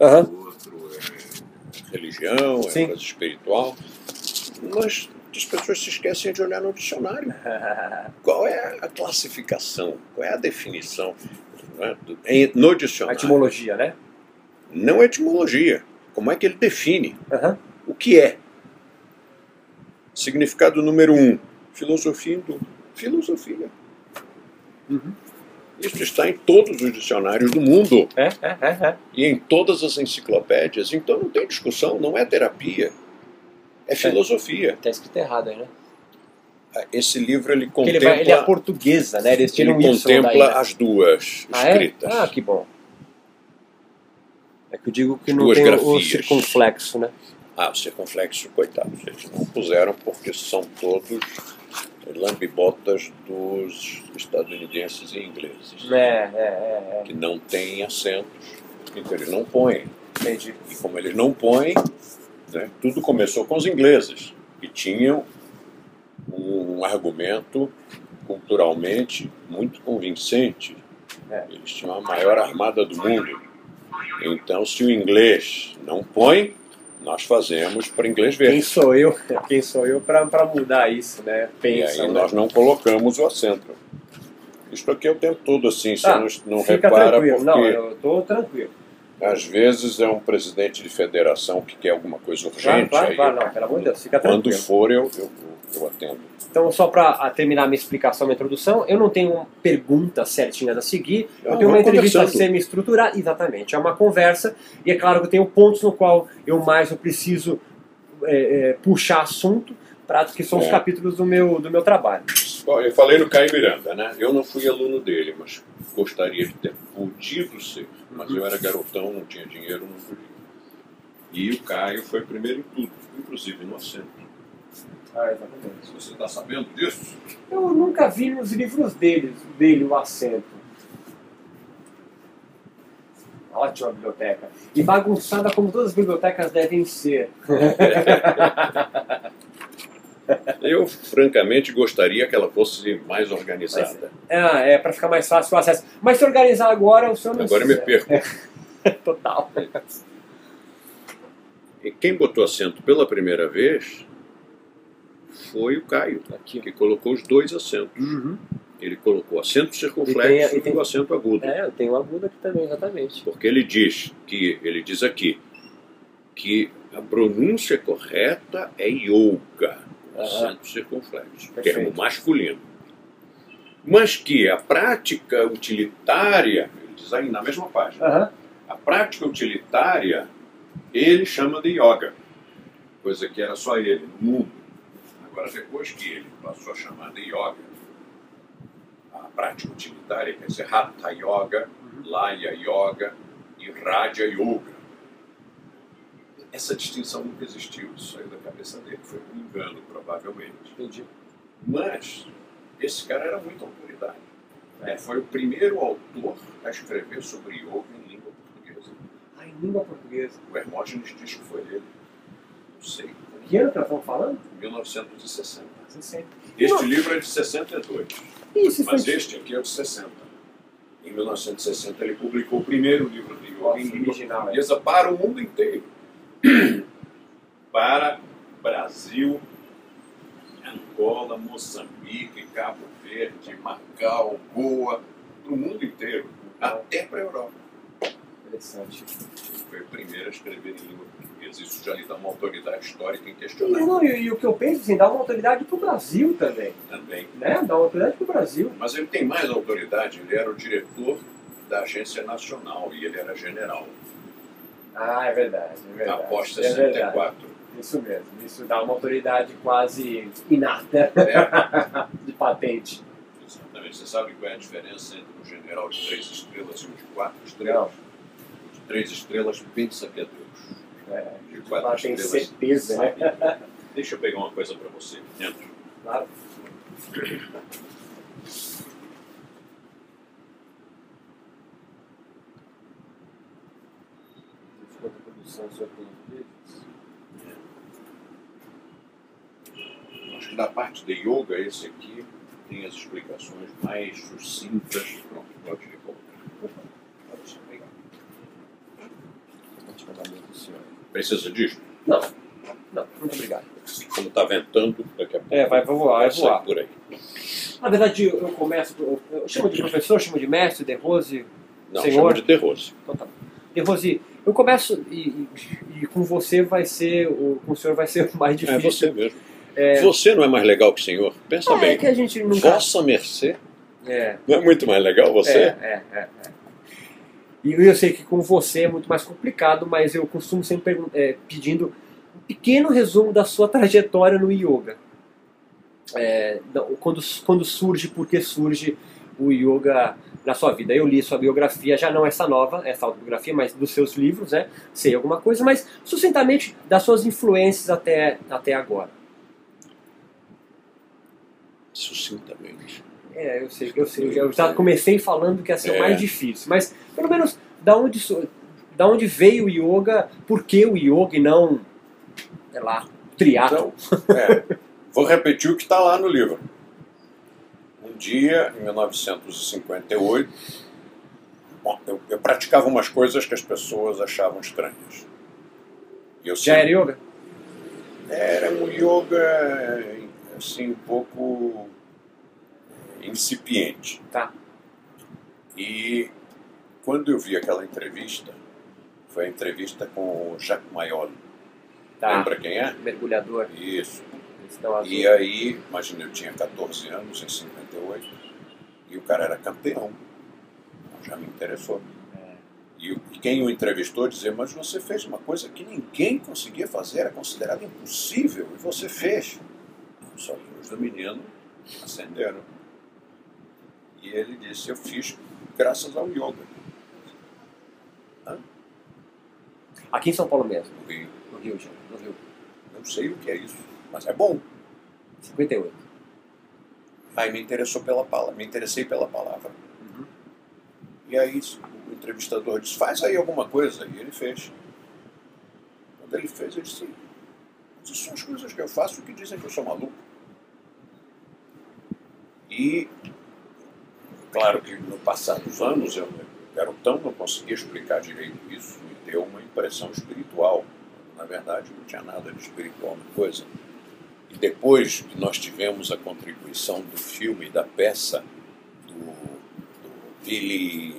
o outro é religião, é Sim. coisa espiritual. Mas as pessoas se esquecem de olhar no dicionário. Qual é a classificação? Qual é a definição do- em- no A dicionário? etimologia, né? Não é etimologia. Como é que ele define? O que é? Significado número um: filosofia hindu. Filosofia. Uhum. Isso está em todos os dicionários do mundo É, é, é, é. e em todas as enciclopédias. Então não tem discussão, não é terapia. É filosofia. Tá escrito errado aí, né? Esse livro ele Porque ele, contempla, vai, ele é portuguesa, né? Ele tiram Y daí, contempla né? as duas Ah, é? escritas. Ah, que bom. É que eu digo que As não tem o- o grafias. circunflexo, né? Ah, o circunflexo, coitados, eles não puseram porque são todos lambibotas dos estadunidenses e ingleses, É, é, é, que não têm acentos, então eles não põem. é. Entendi. E como eles não põem, né, tudo começou com os ingleses, que tinham um argumento culturalmente muito convincente. É. Eles tinham a maior armada do mundo. Então, se o inglês não põe, nós fazemos para inglês ver. Quem sou eu? Quem sou eu pra mudar isso, né? E Pensa, aí né? nós não colocamos o acento. Isso aqui é o tempo todo assim, você Ah, não, não repara tranquilo. porque Não, eu tô tranquilo. Às vezes é um presidente de federação que quer alguma coisa urgente, vai, aí vai, não, pelo amor de Deus, fica quando tranquilo. for eu, eu, eu atendo. Então, só para terminar minha explicação, minha introdução, eu não tenho perguntas certinhas a seguir, eu Ah, tenho uma entrevista semi-estruturada, exatamente, é uma conversa, e é claro que eu tenho pontos no qual eu mais eu preciso é, é, puxar assunto, pra, que são os É. capítulos do meu, do meu trabalho. Bom, eu falei no Caio Miranda, né? Eu não fui aluno dele, mas gostaria de ter podido ser. Mas eu era garotão, não tinha dinheiro, não podia. E o Caio foi primeiro em tudo, inclusive no acento. Ah, exatamente. Você está sabendo disso? Eu nunca vi nos livros dele, dele o acento. Ótima biblioteca. E bagunçada como todas as bibliotecas devem ser. Eu, francamente, gostaria que ela fosse mais organizada. Ah, é para ficar mais fácil o acesso. Mas se organizar agora, o senhor não Agora eu me perco. Total. E quem botou acento pela primeira vez foi o Caio, Aqui. que colocou os dois acentos. Uhum. Ele colocou o acento E circunflexo tem- e, e tem- o acento agudo. É, eu tenho um agudo aqui também, exatamente. Porque ele diz que, ele diz aqui, que a pronúncia correta é yoga, Aham. acento circunflexo, Perfeito. termo masculino. Mas que a prática utilitária, ele diz aí na mesma página, a prática utilitária ele chama de yoga, coisa que era só ele no mundo. Agora, depois que ele passou a chamar de yoga, a prática utilitária quer dizer Hatha Yoga, Laya Yoga e Raja Yoga. Essa distinção nunca existiu, isso saiu da cabeça dele, foi um engano, provavelmente. Entendi. Mas esse cara era muita autoridade. É, foi o primeiro autor a escrever sobre yoga em língua portuguesa. Ah, em língua portuguesa. O Hermógenes diz que foi ele. Não sei. Que ano que nós estamos falando? 1960. 60. Este Não. livro é de 62, Isso, mas foi... este aqui é de 60. Em 1960 ele publicou o primeiro livro de yoga em língua original, é. portuguesa para o mundo inteiro. para Brasil, Angola, Moçambique, Cabo Verde, Macau, Goa, para o mundo inteiro, até para a Europa. Interessante. Foi o primeiro a escrever em língua portuguesa. Isso já lhe dá uma autoridade histórica E, inquestionável não, e, e o que eu penso, assim, dá uma autoridade pro Brasil também. também. Né? Dá uma autoridade pro Brasil. Mas ele tem mais autoridade, ele era o diretor da Agência Nacional e ele era general, Ah, é verdade, é verdade. após é verdade. 64. Isso mesmo. Isso dá uma autoridade quase inata É, de patente. exatamente. Você sabe qual é a diferença entre um general de três estrelas e um de quatro estrelas? O de três estrelas pensa que é Deus. É, De quatro tem estrelas. certeza, né? Deixa eu pegar uma coisa para você. Entra. Claro. O senhor tem deles? Acho que da parte de yoga, esse aqui tem as explicações mais sucintas. Pronto, pode recolocar. Pode pegar. Precisa disso? Não, não, muito obrigado. Como está ventando, daqui a pouco. É, vai voar, vai voar. por aí. Na verdade, eu começo. Eu, eu chamo de professor, chamo de mestre, de Rose. Não, Senhor. chama de terrose. Então tá. De Rose, eu começo e, e- e com você vai ser. O, com o senhor vai ser o mais É difícil. você mesmo. É, Você não é mais legal que o senhor? Pensa é bem. que a gente nunca. Vossa mercê É, não é muito mais legal você? É, é, é, é. E eu sei que com você é muito mais complicado, mas eu costumo sempre é, pedindo um pequeno resumo da sua trajetória no yoga. É, quando, quando surge, por que surge o yoga na sua vida. Eu li sua biografia, já não essa nova, essa autobiografia, mas dos seus livros, né? Sei alguma coisa, mas sucintamente das suas influências até, até agora. Sucintamente. É, eu sei, eu sei. Eu já comecei falando que ia ser o É. mais difícil, mas pelo menos da onde, da onde veio o yoga, por que o yoga e não, sei lá, triatlo? Então, é, vou repetir o que está lá no livro. Dia, em 1958, bom, eu, eu praticava umas coisas que as pessoas achavam estranhas. Eu Já era yoga? Era um yoga, assim, um pouco incipiente. Tá. E quando eu vi aquela entrevista, foi a entrevista com o Jacques Mayol. Tá. Lembra quem é? Mergulhador. Isso. E aí, imagina, eu tinha 14 anos, em 58, e o cara era campeão. Já me interessou. É. E, quem o entrevistou dizia, mas você fez uma coisa que ninguém conseguia fazer, era considerado impossível, e você fez. Os olhos do menino acenderam. E ele disse, eu fiz graças ao yoga. Aqui em São Paulo mesmo, No Rio. no Rio, já, no Rio. Não sei o que é isso, mas é bom. 58. Aí me interessou pela palavra, me interessei pela palavra. Uhum. E aí o entrevistador disse, faz aí alguma coisa. E ele fez. Quando ele fez, ele disse, isso são as coisas que eu faço que dizem que eu sou maluco. E, claro que no passar dos anos, eu, garotão não conseguia explicar direito isso, me deu uma impressão espiritual. Na verdade, não tinha nada de espiritual na coisa. E depois que nós tivemos a contribuição do filme, da peça, do, do Billy.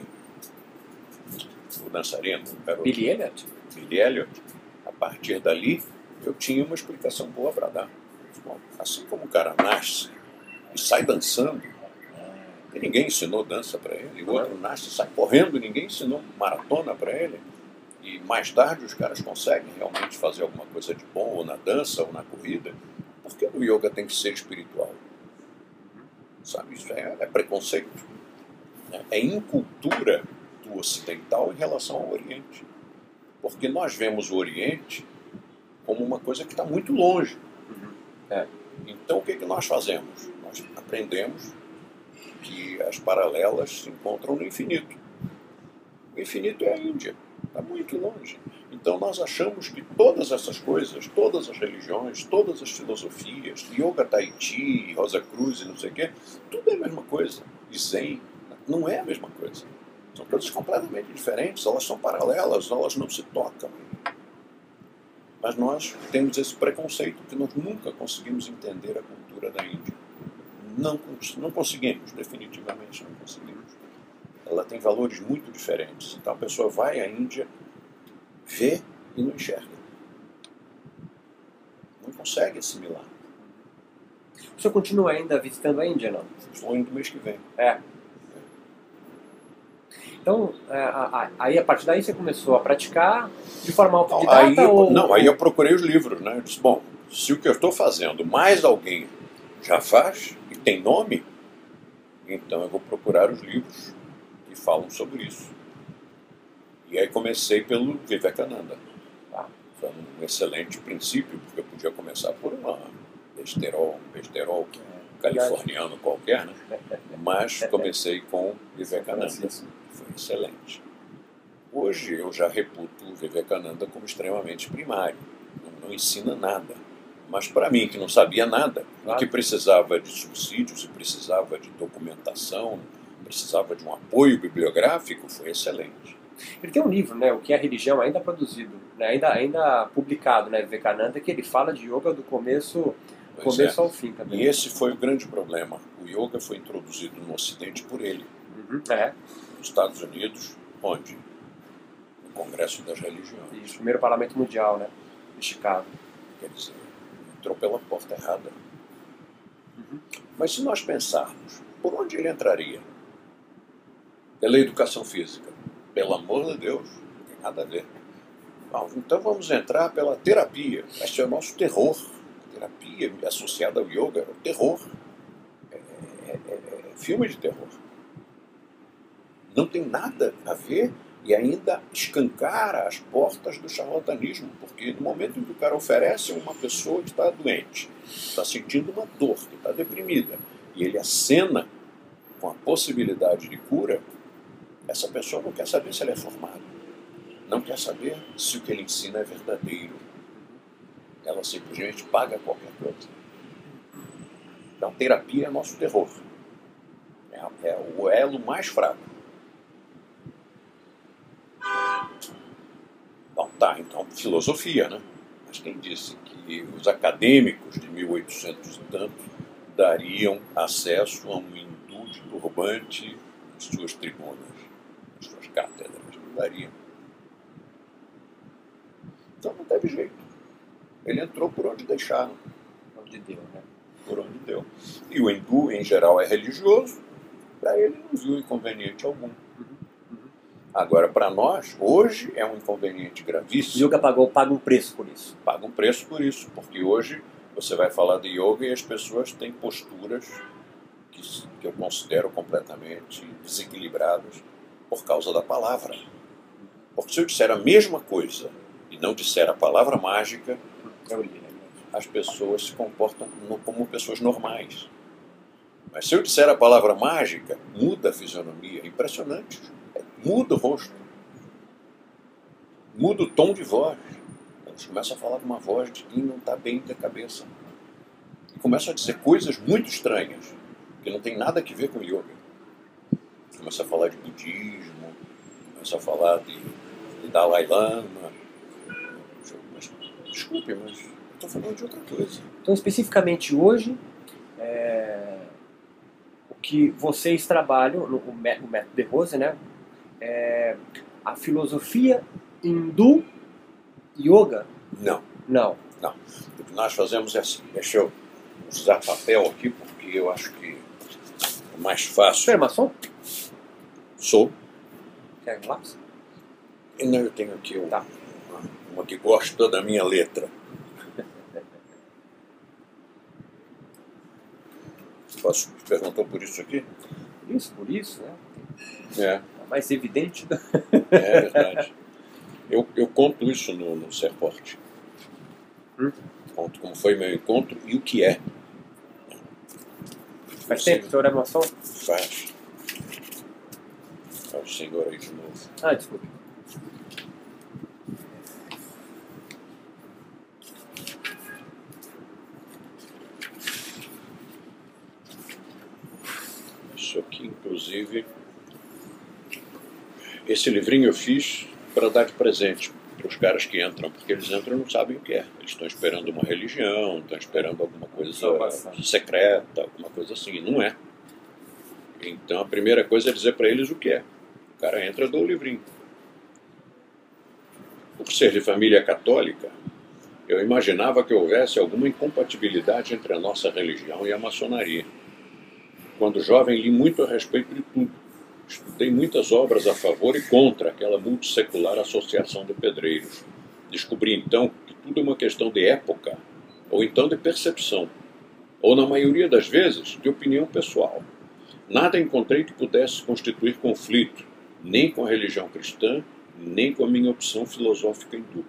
o dançarino, o garoto Billy Elliot? Billy Elliot, a partir dali eu tinha uma explicação boa para dar. Bom, assim como o cara nasce e sai dançando, e ninguém ensinou dança para ele, o outro nasce e sai correndo, ninguém ensinou maratona para ele. E mais tarde os caras conseguem realmente fazer alguma coisa de bom, ou na dança, ou na corrida. Por que o yoga tem que ser espiritual? Sabe, isso é, é preconceito. É, é incultura do ocidental em relação ao Oriente. Porque nós vemos o Oriente como uma coisa que está muito longe. É. Então o que, que nós fazemos? Nós aprendemos que as paralelas se encontram no infinito. O infinito é a Índia, está muito longe. Então nós achamos que todas essas coisas, todas as religiões, todas as filosofias, Yoga Tahiti, Rosa Cruz e não sei o quê, tudo é a mesma coisa. E Zen não é a mesma coisa. São coisas completamente diferentes, elas são paralelas, elas não se tocam. Mas nós temos esse preconceito que nós nunca conseguimos entender a cultura da Índia. Não, não conseguimos, definitivamente não conseguimos. Ela tem valores muito diferentes. Então a pessoa vai à Índia, vê e não enxerga. Não consegue assimilar. O senhor continua ainda visitando a Índia, não? Estou indo mês que vem. É. Então, é, aí a partir daí você começou a praticar de forma Não, autodidata aí, eu- ou... não, aí eu procurei os livros, né? Eu disse, bom, se o que eu estou fazendo mais alguém já faz e tem nome, então eu vou procurar os livros que falam sobre isso. E aí comecei pelo Vivekananda. Tá? Foi um excelente princípio, porque eu podia começar por uma besterol, um besterol californiano qualquer, né? Mas comecei com Vivekananda. Foi excelente. Hoje eu já reputo o Vivekananda como extremamente primário. Não, não ensina nada. Mas para mim, que não sabia nada, e que precisava de subsídios e precisava de documentação, precisava de um apoio bibliográfico, foi excelente. Ele tem um livro, né, O que é religião, ainda produzido, né, ainda, ainda publicado, né, Vivekananda, que ele fala de yoga do começo, Pois começo é. ao fim também. E esse foi o grande problema. O yoga foi introduzido no Ocidente por ele. Uhum, é, Nos Estados Unidos, onde? No Congresso das Religiões. e o primeiro parlamento mundial, né, de Chicago. Quer dizer, entrou pela porta errada. Uhum. Mas se nós pensarmos, por onde ele entraria? Pela educação física. Pelo amor de Deus, não tem nada a ver. Bom, então vamos entrar pela terapia. Esse é o nosso terror. Terapia associada ao yoga é o terror. É, é- é- é filme de terror. Não tem nada a ver e ainda escancara as portas do charlatanismo, porque no momento em que o cara oferece a uma pessoa que está doente, está sentindo uma dor, que está deprimida, e ele acena com a possibilidade de cura, essa pessoa não quer saber se ele é formado, não quer saber se o que ele ensina é verdadeiro. Ela simplesmente paga qualquer coisa. Então, terapia é nosso terror. É, é o elo mais fraco. Bom, tá, então filosofia, né? Mas quem disse que os acadêmicos de 1800 e tanto dariam acesso a um hindu de turbante em suas tribunas, cátedras? Não dariam. Então não teve jeito. Ele entrou por onde deixaram, Onde deu, né? por onde deu. E o hindu, em geral, é religioso, para ele não viu inconveniente algum. Agora, para nós, hoje é um inconveniente gravíssimo. yoga pagou, paga um preço por isso. Paga um preço por isso, porque hoje você vai falar de yoga e as pessoas têm posturas que, que eu considero completamente desequilibradas por causa da palavra. Porque se eu disser a mesma coisa e não disser a palavra mágica, as pessoas se comportam como pessoas normais. Mas se eu disser a palavra mágica, muda a fisionomia. Impressionante. Muda o rosto. Muda o tom de voz. Eles começam a falar com uma voz de quem não está bem da cabeça. E começam a dizer coisas muito estranhas, que não tem nada a ver com yoga. Começa a falar de budismo, começa a falar de, de Dalai Lama. Mas, desculpe, mas estou falando de outra coisa. Então, especificamente hoje, é, o que vocês trabalham, no, o mé- o método de Rose, né? É a filosofia hindu yoga? Não. Não. O que nós fazemos é assim. Deixa eu usar papel aqui, porque eu acho que é mais Você é fácil. maçom? Sou. Quer um lápis? Não, eu tenho aqui uma, Tá. uma, que gosta da minha letra. Posso perguntou por isso aqui? Por isso, por isso, né? É, É mais evidente. né? é verdade. Eu, eu conto isso no, no Serporte. Hum. Conto como foi meu encontro e o que é. Faz Você- tempo que o senhor é maçom? Faz. O senhor aí de novo. Ah, desculpe. Isso aqui, inclusive, esse livrinho eu fiz para dar de presente para os caras que entram, porque eles entram e não sabem o que é. Eles estão esperando uma religião, estão esperando alguma coisa secreta, alguma coisa assim. E não é. Então a primeira coisa é dizer para eles o que é. O cara entra dá o livrinho. Por ser de família católica, eu imaginava que houvesse alguma incompatibilidade entre a nossa religião e a maçonaria. Quando jovem, li muito a respeito de tudo. Estudei muitas obras a favor e contra aquela multissecular associação de pedreiros. Descobri então que tudo é uma questão de época, ou então de percepção, ou na maioria das vezes, de opinião pessoal. Nada encontrei que pudesse constituir conflito, nem com a religião cristã, nem com a minha opção filosófica hindu.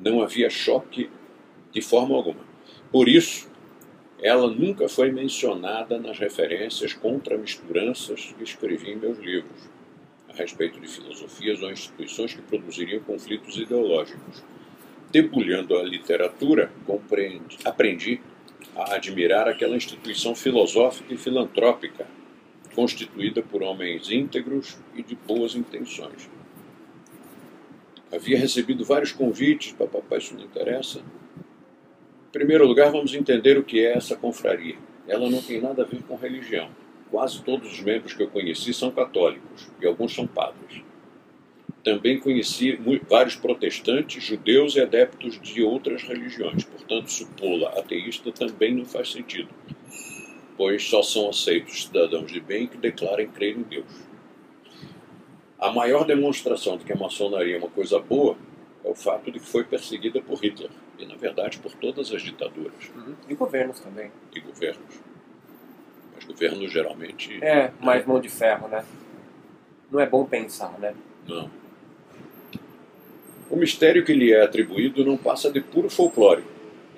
Não havia choque de forma alguma. Por isso, ela nunca foi mencionada nas referências contra misturanças que escrevi em meus livros, a respeito de filosofias ou instituições que produziriam conflitos ideológicos. Debulhando a literatura, compreendi- aprendi a admirar aquela instituição filosófica e filantrópica, constituída por homens íntegros e de boas intenções. havia recebido vários convites, papapá, isso não interessa. Em primeiro lugar, vamos entender o que é essa confraria. Ela não tem nada a ver com religião. Quase todos os membros que eu conheci são católicos e alguns são padres. Também conheci vários protestantes, judeus e adeptos de outras religiões. Portanto, supô-la ateísta também não faz sentido, pois só são aceitos cidadãos de bem que declarem crer em Deus. A maior demonstração de que a maçonaria é uma coisa boa é o fato de que foi perseguida por Hitler e, na verdade, por todas as ditaduras. Uhum. E governos também. E governos. Mas governos geralmente. É, mais mão de ferro, né? Não é bom pensar, né? Não. O mistério que lhe é atribuído não passa de puro folclore.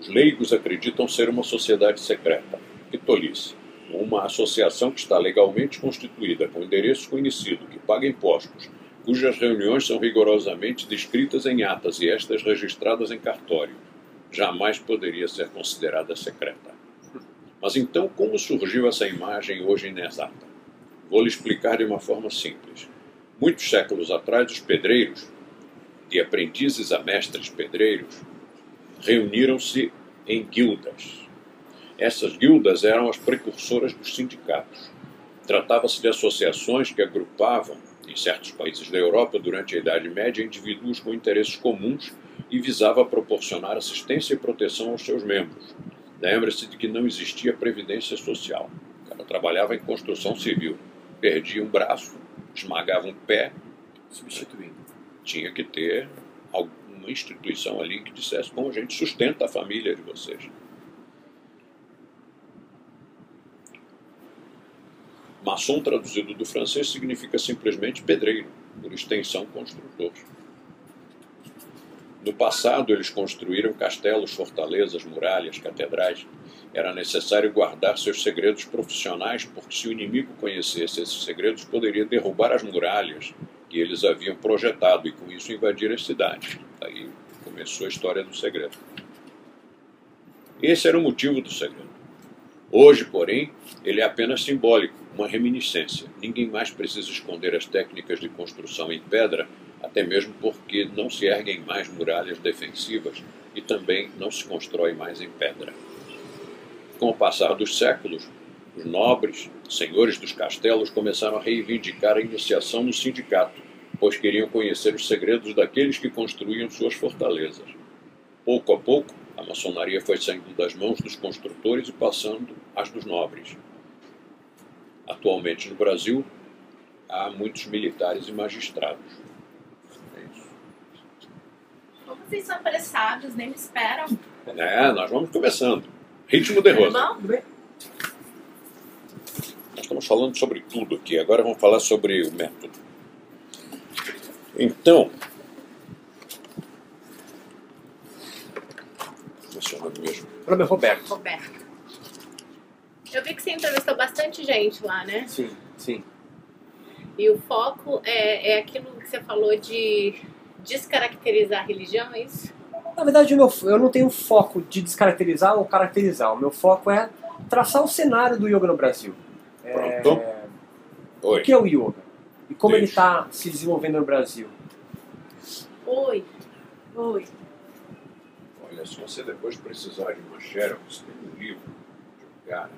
Os leigos acreditam ser uma sociedade secreta. Que tolice uma associação que está legalmente constituída, com endereço conhecido, que paga impostos, cujas reuniões são rigorosamente descritas em atas e estas registradas em cartório, jamais poderia ser considerada secreta. Mas então, como surgiu essa imagem hoje inexata? Vou lhe explicar de uma forma simples. Muitos séculos atrás, os pedreiros, de aprendizes a mestres pedreiros, reuniram-se em guildas essas guildas eram as precursoras dos sindicatos. Tratava-se de associações que agrupavam, em certos países da Europa, durante a Idade Média, indivíduos com interesses comuns e visava proporcionar assistência e proteção aos seus membros. Lembre-se de que não existia previdência social. Cara trabalhava em construção civil. Perdia um braço, esmagava um pé, substituindo. Tinha que ter alguma instituição ali que dissesse: bom, a gente sustenta a família de vocês. Maçom, traduzido do francês, significa simplesmente pedreiro, por extensão, construtor. No passado, eles construíram castelos, fortalezas, muralhas, catedrais. Era necessário guardar seus segredos profissionais, porque se o inimigo conhecesse esses segredos, poderia derrubar as muralhas que eles haviam projetado e, com isso, invadir as cidades. Aí começou a história do segredo. Esse era o motivo do segredo. Hoje, porém, ele é apenas simbólico uma reminiscência. Ninguém mais precisa esconder as técnicas de construção em pedra, até mesmo porque não se erguem mais muralhas defensivas e também não se constrói mais em pedra. Com o passar dos séculos, os nobres, senhores dos castelos, começaram a reivindicar a iniciação no sindicato, pois queriam conhecer os segredos daqueles que construíam suas fortalezas. Pouco a pouco, a maçonaria foi saindo das mãos dos construtores e passando às dos nobres. Atualmente no Brasil, há muitos militares e magistrados. É isso. Como vocês são apressados, nem me esperam. É, nós vamos começando. Ritmo de rosa. Nós estamos falando sobre tudo aqui. Agora vamos falar sobre o método. Então, mencionando mesmo. Meu nome é Roberto. Roberto. Eu vi que você entrevistou bastante gente lá, né? Sim, sim. E o foco é, é aquilo que você falou de descaracterizar a religião, é isso? Na verdade, meu, eu não tenho foco de descaracterizar ou caracterizar. O meu foco é traçar o cenário do yoga no Brasil. Pronto. É... Oi. O que é o yoga? E como Deixa. ele está se desenvolvendo no Brasil? Oi. Oi. Olha, se você depois precisar de uma xerox, tem um livro de um cara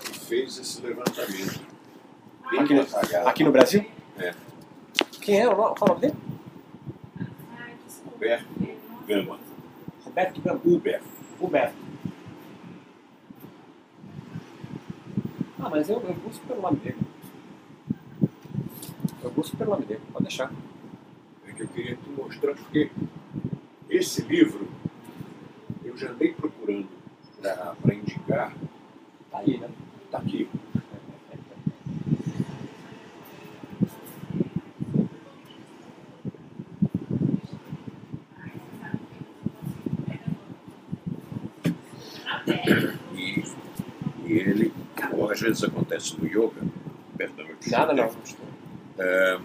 que fez esse levantamento. Aqui no, aqui no Brasil? É. Quem é? Qual o nome dele? Roberto Gama. Roberto Gama. Uber. Uber. Ah, mas eu, eu busco pelo nome dele. Eu busco pelo nome dele, pode deixar. É que eu queria te mostrar porque esse livro eu já andei procurando para indicar Tá aí, né? Tá aqui. E, e ele, como às vezes acontece no yoga, perdão, eu Nada não. É,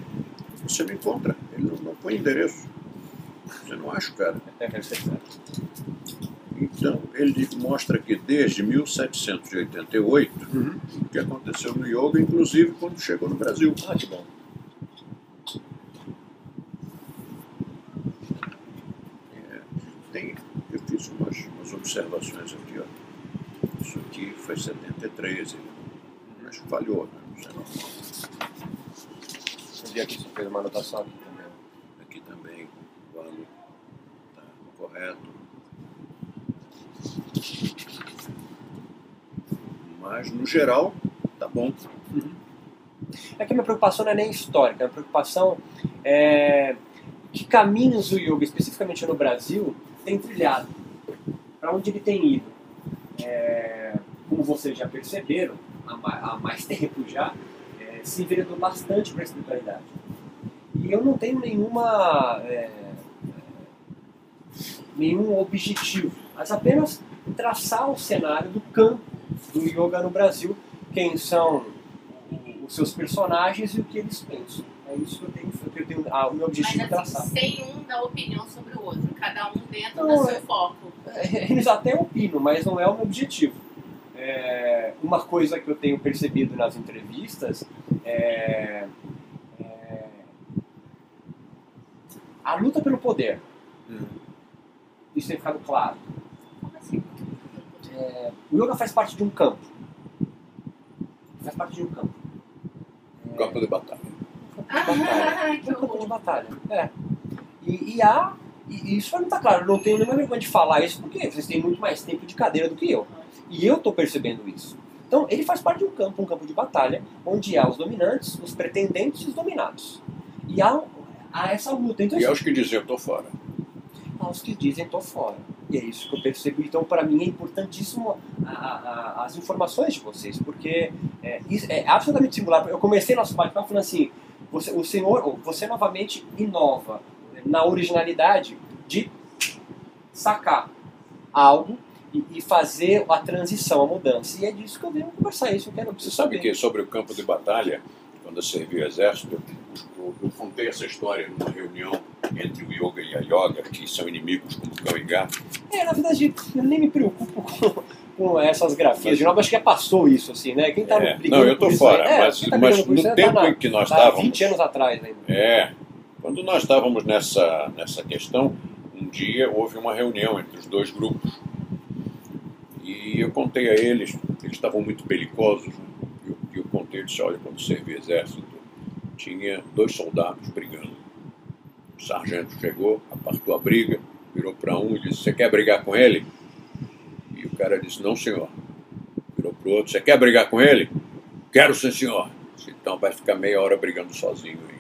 você não encontra, ele não, não põe endereço. Você não acha, cara. É, é então, ele mostra que desde 1788, uhum. o que aconteceu no yoga, inclusive quando chegou no Brasil. Ah, que bom. É, tem, eu fiz umas, umas, observações aqui. Ó. Isso aqui foi 73, mas falhou, né? não sei normal. Um dia que você fez uma anotação aqui também. Aqui também, o valor está correto. Mas no geral tá bom. É que a minha preocupação não é nem histórica, a minha preocupação é que caminhos o yoga, especificamente no Brasil, tem trilhado. Para onde ele tem ido. É, como vocês já perceberam, há ma- há mais tempo já, é, se enveredou bastante para a espiritualidade. E eu não tenho nenhuma, é, nenhum objetivo, mas apenas traçar o cenário do campo do yoga no Brasil, quem são os seus personagens e o que eles pensam. É isso que eu tenho, que eu tenho ah, o meu objetivo Mas é assim, traçar. sem um dar opinião sobre o outro, cada um dentro Não, do é- seu foco. Eles até opinam, mas não é o meu objetivo. É, uma coisa que eu tenho percebido nas entrevistas é, é a luta pelo poder. Isso tem ficado claro. Como assim? É, o yoga faz parte de um campo. Faz parte de um campo. É, Campo de batalha. um campo de batalha. Ah, um campo de batalha. É. E, e há. E, e isso não está claro, eu não tenho nenhuma vergonha de falar isso, porque vocês têm muito mais tempo de cadeira do que eu. E eu estou percebendo isso. Então, ele faz parte de um campo, um campo de batalha, onde há os dominantes, os pretendentes e os dominados. E há, há essa luta. Então, E assim, aos que diziam, eu tô fora. Há os que dizem tô fora. E é isso que eu percebo. Então, para mim, é importantíssimo a- a- as informações de vocês, porque é, é absolutamente singular. Eu comecei nosso bate-papo falando assim: você, o senhor, você novamente inova na originalidade de sacar algo e, e fazer a transição, a mudança. E é disso que eu venho conversar. Isso eu quero. Você sabe que sobre o campo de batalha, quando eu servi o exército, eu, eu contei essa história numa reunião entre o yoga e a yoga, que são inimigos como cão e gato. É, na verdade, eu nem me preocupo com, com essas grafias de novo. Acho que já passou isso, assim, né? Quem tá É, brigando não, eu tô fora, aí- é, mas, quem tá mas no isso aí tempo tá em que nós tá estávamos. 20 anos atrás ainda. É, quando nós estávamos nessa, nessa questão, um dia houve uma reunião entre os dois grupos. E eu contei a eles, eles estavam muito belicosos, né? e eu, eu contei, disse, olha, quando servi exército, tinha dois soldados brigando. O sargento chegou, apartou a briga, virou para um e disse, você quer brigar com ele? E o cara disse, não senhor. Virou para o outro, você quer brigar com ele? Quero sim senhor. Disse, Então vai ficar meia hora brigando sozinho aí.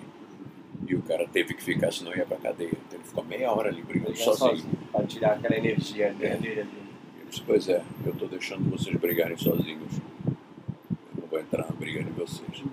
E o cara teve que ficar, senão ia pra cadeia. Então ele ficou meia hora ali brigando sozinho. sozinho, Pra tirar aquela energia É. dele ali. Eu disse, pois é, eu estou deixando vocês brigarem sozinhos. Vou entrar na briga de vocês.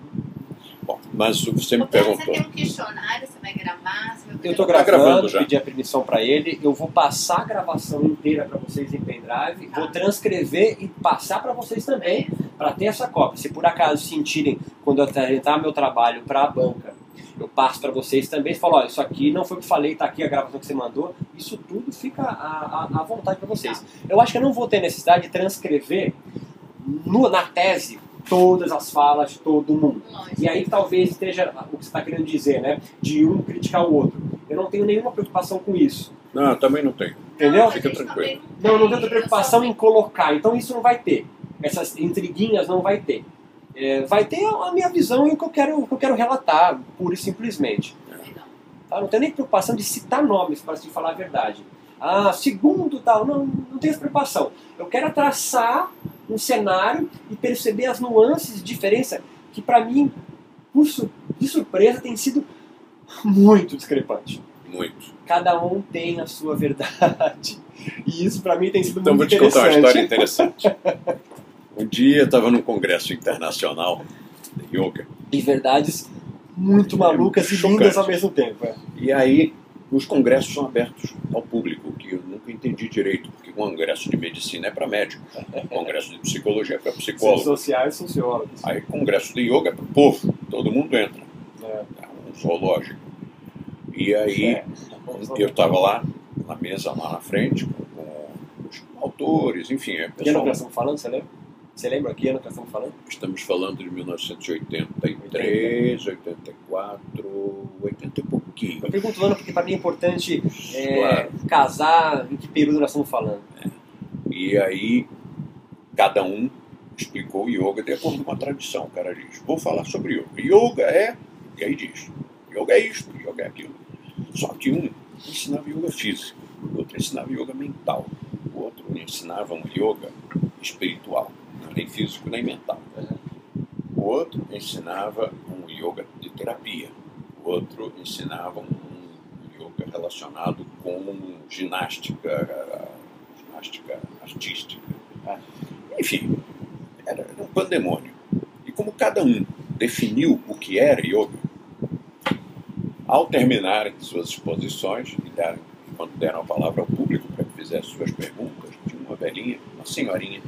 Bom, mas você me Pedro, Você perguntou. tem um questionário, você vai gravar? Você vai Eu tô Tá gravando, gravando já. pedi a permissão para ele. Eu vou passar a gravação inteira para vocês em pendrive, Tá. vou transcrever e passar para vocês também, para ter essa cópia. Se por acaso sentirem, quando eu apresentar meu trabalho para a banca, eu passo para vocês também. Falo, olha, isso aqui não foi o que eu falei, tá aqui a gravação que você mandou. Isso tudo fica à, à- à vontade para vocês. Eu acho que eu não vou ter necessidade de transcrever no- na tese todas as falas de todo mundo. E aí talvez esteja o que você está querendo dizer, né? De um criticar o outro. Eu não tenho nenhuma preocupação com isso. Não, eu também não tenho. Entendeu? Fica tranquilo. Não, eu não tenho preocupação em colocar. Então isso não vai ter. Essas intriguinhas não vai ter. É, vai ter a minha visão e o que eu quero, o que eu quero relatar, pura e simplesmente. Tá? Não tenho nem preocupação de citar nomes para te falar a verdade. Ah, segundo tal, não, não tenho essa preocupação. Eu quero traçar um cenário e perceber as nuances de diferença que para mim, de surpresa, tem sido muito discrepante. Muito. Cada um tem a sua verdade. E isso para mim tem sido Então vou muito te contar uma história interessante. interessante. Um dia eu estava num congresso internacional de yoga. E verdades muito malucas e Chocante. lindas ao mesmo tempo. é. E aí os congressos são abertos ao público, que eu nunca entendi direito, porque o congresso de medicina é para médico, o congresso de psicologia é para Ciências psicólogo, sociais, sociólogos. aí congresso de yoga é para o povo, todo mundo entra, É. é um zoológico. E aí É. eu estava lá, na mesa lá na frente, com, com os autores, enfim, é Que ano pessoal, que nós estamos falando, você lembra? Você lembra que ano que nós estamos falando? estamos falando de 1983, 84, 80 e pouquinho. Eu pergunto, Ana, porque para mim é importante é, Claro. casar em que período nós estamos falando. E aí, cada um explicou o yoga de acordo com a tradição. O cara diz: Vou falar sobre yoga. Yoga é. E aí diz: Yoga é isto, yoga é aquilo. Só que um ensinava yoga físico, o outro ensinava yoga mental, o outro ensinava um yoga espiritual, nem físico nem mental. O outro ensinava um yoga de terapia, o outro ensinava um yoga relacionado com ginástica, ginástica artística. Enfim, era um pandemônio. E como cada um definiu o que era yoga, ao terminarem suas exposições, e deram, quando deram a palavra ao público para que fizesse suas perguntas, tinha uma velhinha, uma senhorinha,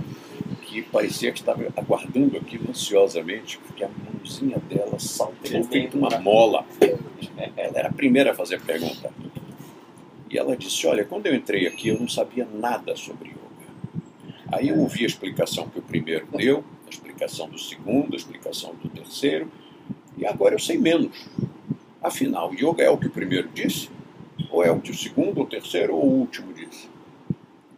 que parecia que estava aguardando aquilo ansiosamente, porque a mãozinha dela saltou feito uma mola. Ela era a primeira a fazer pergunta. E ela disse: Olha, quando eu entrei aqui, eu não sabia nada sobre yoga. Aí eu ouvi a explicação que o primeiro deu, a explicação do segundo, a explicação do terceiro, e agora eu sei menos. Afinal, yoga é o que o primeiro disse? Ou é o que o segundo, o terceiro ou o último disse?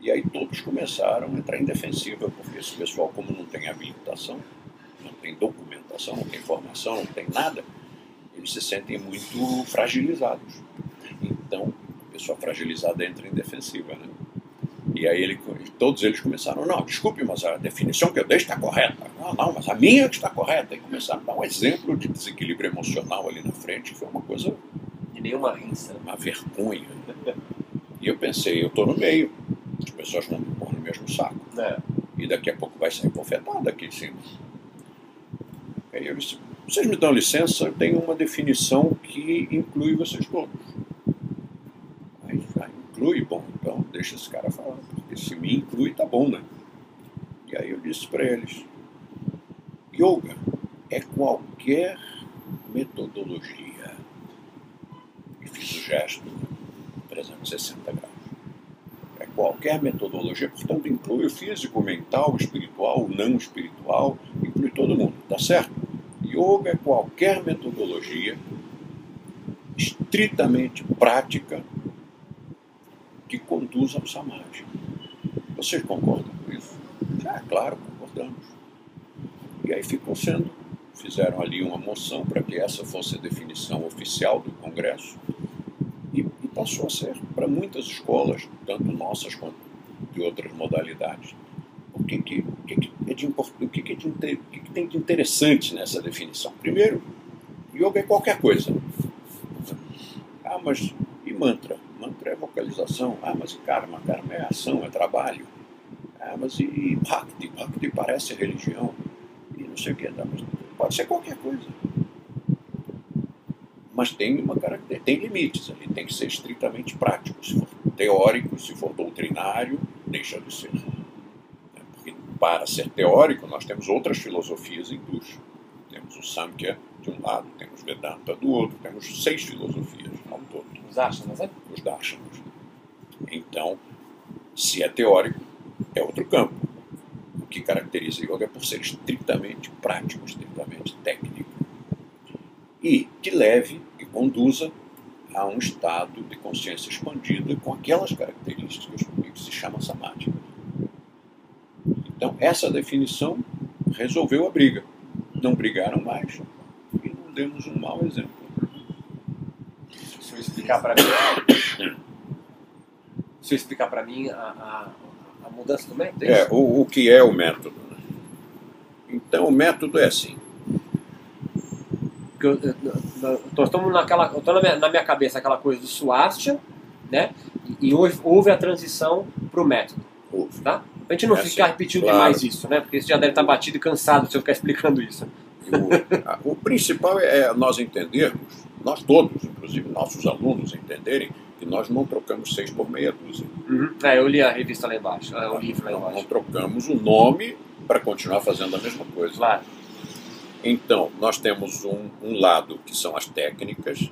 E aí todos começaram a entrar em defensiva, porque esse pessoal, como não tem habilitação, não tem documentação, não tem formação, não tem nada, eles se sentem muito fragilizados. Então, a pessoa fragilizada entra em defensiva, né? E aí ele, todos eles começaram, não, desculpe, mas a definição que eu dei está correta. Não, não, mas a minha que está correta. E começaram a dar um exemplo de desequilíbrio emocional ali na frente, que foi uma coisa, E nenhuma rinça. uma vergonha. E eu pensei, eu estou no meio, as pessoas vão me pôr no mesmo saco. É. E daqui a pouco vai sair bofetada aqui em cima. Aí eu disse, vocês me dão licença, eu tenho uma definição que inclui vocês todos. Aí, ah, inclui, bom, então deixa esse cara falar, porque se me inclui, tá bom, né? E aí eu disse para eles, yoga é qualquer metodologia. E fiz o gesto 360 graus. É qualquer metodologia, portanto, inclui o físico, mental, espiritual, não espiritual, inclui todo mundo, tá certo? Yoga é qualquer metodologia estritamente prática que conduz ao samadhi. Vocês concordam com isso? Ah, claro, concordamos. E aí ficou sendo, fizeram ali uma moção para que essa fosse a definição oficial do Congresso passou a ser para muitas escolas, tanto nossas quanto de outras modalidades. O que, que, que, é de o que, que, é de o que, tem de interessante nessa definição? Primeiro, yoga é qualquer coisa. Ah, mas e mantra? Mantra é vocalização. Ah, mas e karma? Karma é ação, é trabalho. Ah, mas e, e bhakti? Bhakti parece religião. E não sei o que. Mas pode ser qualquer coisa. Mas tem uma característica, tem limites ali, tem que ser estritamente prático. Se for teórico, se for doutrinário, deixa de ser. Porque para ser teórico, nós temos outras filosofias hindus. Temos o Samkhya de um lado, temos Vedanta do outro, temos seis filosofias ao todo, Os achamas, né? os darshanas. Então, se é teórico, é outro campo. O que caracteriza yoga é por ser estritamente prático, estritamente técnico. E que leve, conduza a um estado de consciência expandida com aquelas características que se chama samadhi. Então, essa definição resolveu a briga. Não brigaram mais e não demos um mau exemplo. Se eu explicar para mim. Se eu explicar para mim a, a, a mudança do método, É, isso? o, o que é o método? Então, o método é assim. Porque eu, eu, eu, nós estamos naquela. Eu na minha, na minha cabeça aquela coisa do Swastika, né? E, e houve, houve a transição para o método, Ouve. tá? Pra gente não É ficar assim, repetindo claro. demais isso, né? Porque você já deve estar batido e cansado se eu ficar explicando isso. O, a- o principal é nós entendermos, nós todos, inclusive nossos alunos, entenderem que nós não trocamos seis por meia dúzia. Uhum. É, eu li a revista lá embaixo, é, o livro lá Não, não embaixo. trocamos o nome para continuar fazendo a mesma coisa. Claro. Então, nós temos um, um lado que são as técnicas,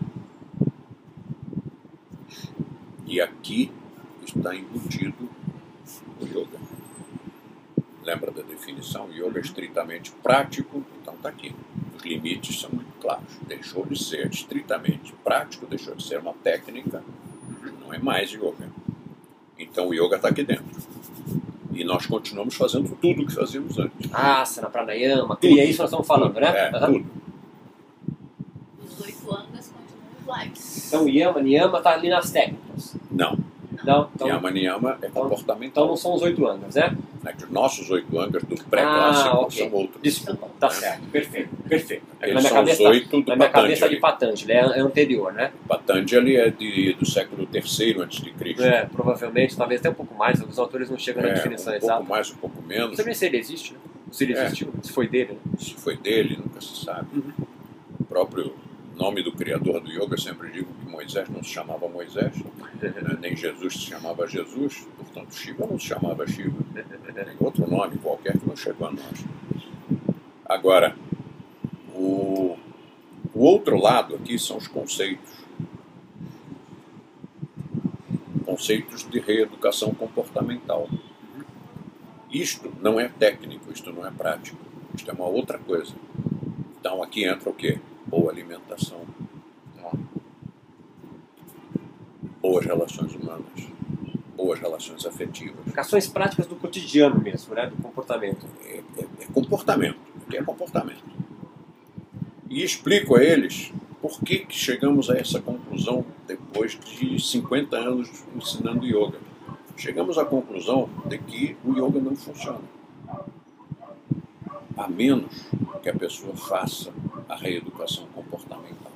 e aqui está embutido o yoga. Lembra da definição? Yoga é estritamente prático, então está aqui. os limites são muito claros. Deixou de ser estritamente prático, deixou de ser uma técnica, não é mais yoga. Então o yoga está aqui dentro. E nós continuamos fazendo tudo o que fazíamos antes. Asana, pranayama, kriya, é isso que nós estamos falando, né? É, Aham. tudo. Os oito angas continuam iguais. Então Yama, Niyama está ali nas técnicas. Não. Não, então, Yama Niyama é então comportamental. não são os oito angas, né? É que os nossos oito angas do pré-clássico Ah, ok. são outros. Desculpa, tá certo, perfeito, perfeito. É Eles na minha são os cabeça, oito do na minha cabeça Patanjali. de Patanjali, é, é anterior, né? Patanjali é de, do século III antes de Cristo. É, provavelmente, talvez até um pouco mais, os autores não chegam na É, definição um exata. pouco mais, um pouco Não menos. sei nem se ele existe, né? Se ele É. existiu, se foi dele, né? Se foi dele, nunca se sabe. Uhum. O próprio nome do criador do yoga, eu sempre digo que Moisés não se chamava Moisés, nem Jesus se chamava Jesus, portanto Shiva não se chamava Shiva. Tem outro nome qualquer que não chegou a nós. Agora, o, o outro lado aqui são os conceitos. Conceitos de reeducação comportamental. Isto não é técnico, isto não é prático, isto é uma outra coisa. Então aqui entra o quê? Boa alimentação, boas relações humanas, boas relações afetivas. Aplicações práticas do cotidiano mesmo, né? Do comportamento. É, é- é comportamento, aqui é comportamento. E explico a eles por que, que chegamos a essa conclusão depois de 50 anos ensinando yoga. Chegamos à conclusão de que o yoga não funciona. A menos que a pessoa faça a reeducação comportamental.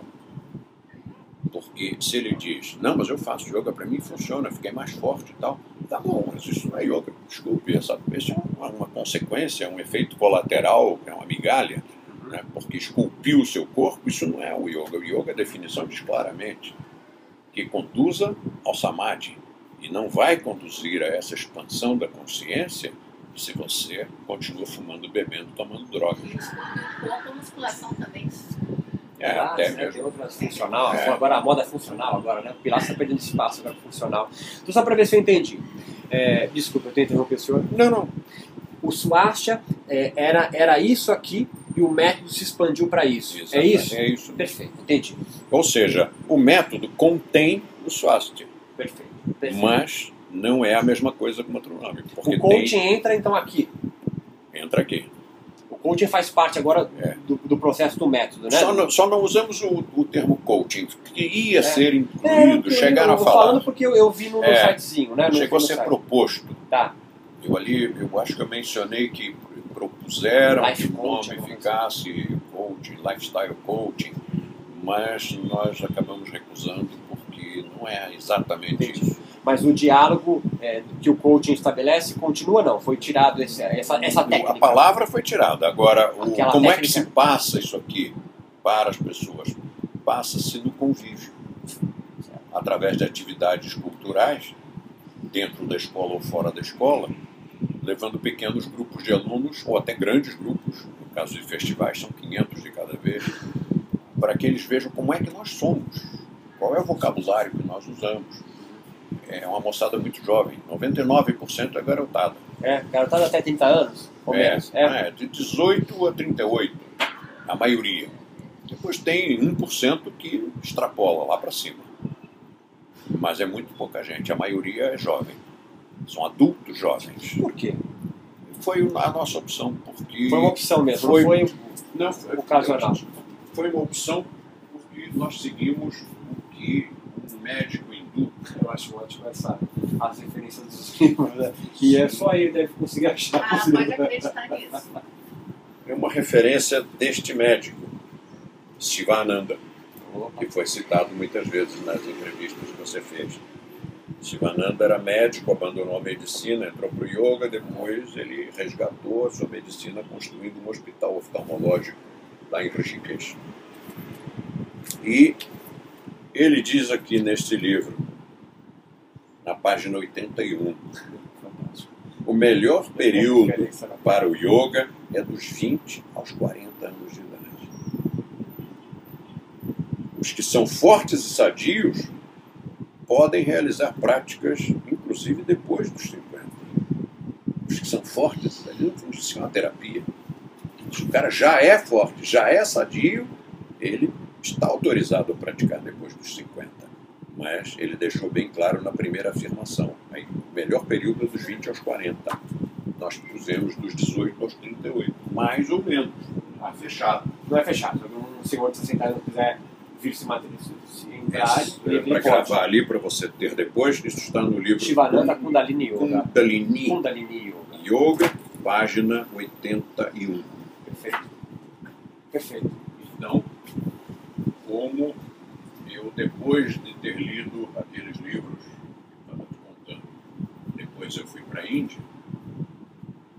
Porque se ele diz, não, mas eu faço yoga, para mim funciona, fiquei mais forte e tal, tá bom, mas isso não é yoga, desculpe, essa, isso é uma, uma consequência, um efeito colateral, é uma migalha, né? porque esculpiu o seu corpo, isso não é o yoga. O yoga, a definição diz claramente que conduza ao samadhi e não vai conduzir a essa expansão da consciência se você continua fumando, bebendo, tomando drogas. Corpo, a musculação também. É, Pilates, né? Tem outras funcional, É. agora a moda é funcional agora, né? O Pilates está perdendo espaço agora funcional. Então só para ver se eu entendi. É, desculpa, eu tenho que interromper o senhor. Não, não. O Swastika é, era, era isso aqui e o método se expandiu para isso. É isso? É isso. Perfeito, entendi. Ou seja, o método contém o swastika, Perfeito. perfeito. mas não é a mesma coisa que o. Porque o coaching tem, entra então aqui. entra aqui. Coaching faz parte agora É. do, do processo do método, né? Só, não, só não usamos o, o termo coaching, que ia É. ser É, incluído, eu- chegaram eu a falar. falando porque eu, eu vi no, no É. sitezinho, né? No- Chegou a ser site. proposto. Tá. Eu ali, eu acho que eu mencionei que propuseram Life que o nome ficasse coaching, lifestyle coaching, mas nós acabamos recusando porque não é exatamente Entendi. isso. Mas o diálogo é, que o coaching estabelece continua não, foi tirado esse- essa, essa técnica. A palavra foi tirada. Agora, o- como é que técnica. se passa isso aqui para as pessoas? Passa-se no convívio, através de atividades culturais, dentro da escola ou fora da escola, levando pequenos grupos de alunos, ou até grandes grupos, no caso de festivais são 500 de cada vez, para que eles vejam como é que nós somos, qual é o vocabulário que nós usamos. É uma moçada muito jovem, 99% é garotada. É, garotada até 30 anos, ou É, menos. É. é, de 18 a 38, a maioria. Depois tem 1% que extrapola lá para cima. Mas é muito pouca gente, a maioria é jovem. São adultos jovens. Por quê? Foi a nossa opção, porque. Foi uma opção mesmo, Foi- foi Não, foi, ocasional. Foi uma opção porque nós seguimos o que um médico Eu acho ótimo essa, as referências dos livros, né? E é só ele deve conseguir achar Ah, pode livros. acreditar nisso. É uma referência deste médico, Shivananda. que foi citado muitas vezes nas entrevistas que você fez. Shivananda era médico, abandonou a medicina, entrou para o yoga, depois ele resgatou a sua medicina construindo um hospital oftalmológico lá em Rishikesh. E ele diz aqui neste livro, na página 81, o melhor período para o yoga é dos 20 aos 40 anos de idade. Os que são fortes e sadios podem realizar práticas, inclusive depois dos 50. Os que são fortes e sadios, isso é uma terapia. Se o cara já é forte, já é sadio, ele está autorizado a praticar depois dos 50. Mas ele deixou bem claro na primeira afirmação. Aí, o melhor período é dos 20 aos 40. Nós pusemos dos 18 aos 38. Mais ou menos. Ah, fechado. Não é fechado. Se um senhor de 60 anos quiser vir se manter se entrar, ele para gravar ali, para você ter depois, isso está no livro Shivananda Kundalini Yoga. Kundalini Kundalini Yoga. Yoga, página 81. Perfeito. Perfeito. Então, como eu, depois de ter lido aqueles livros, estava te contando, depois eu fui para a Índia,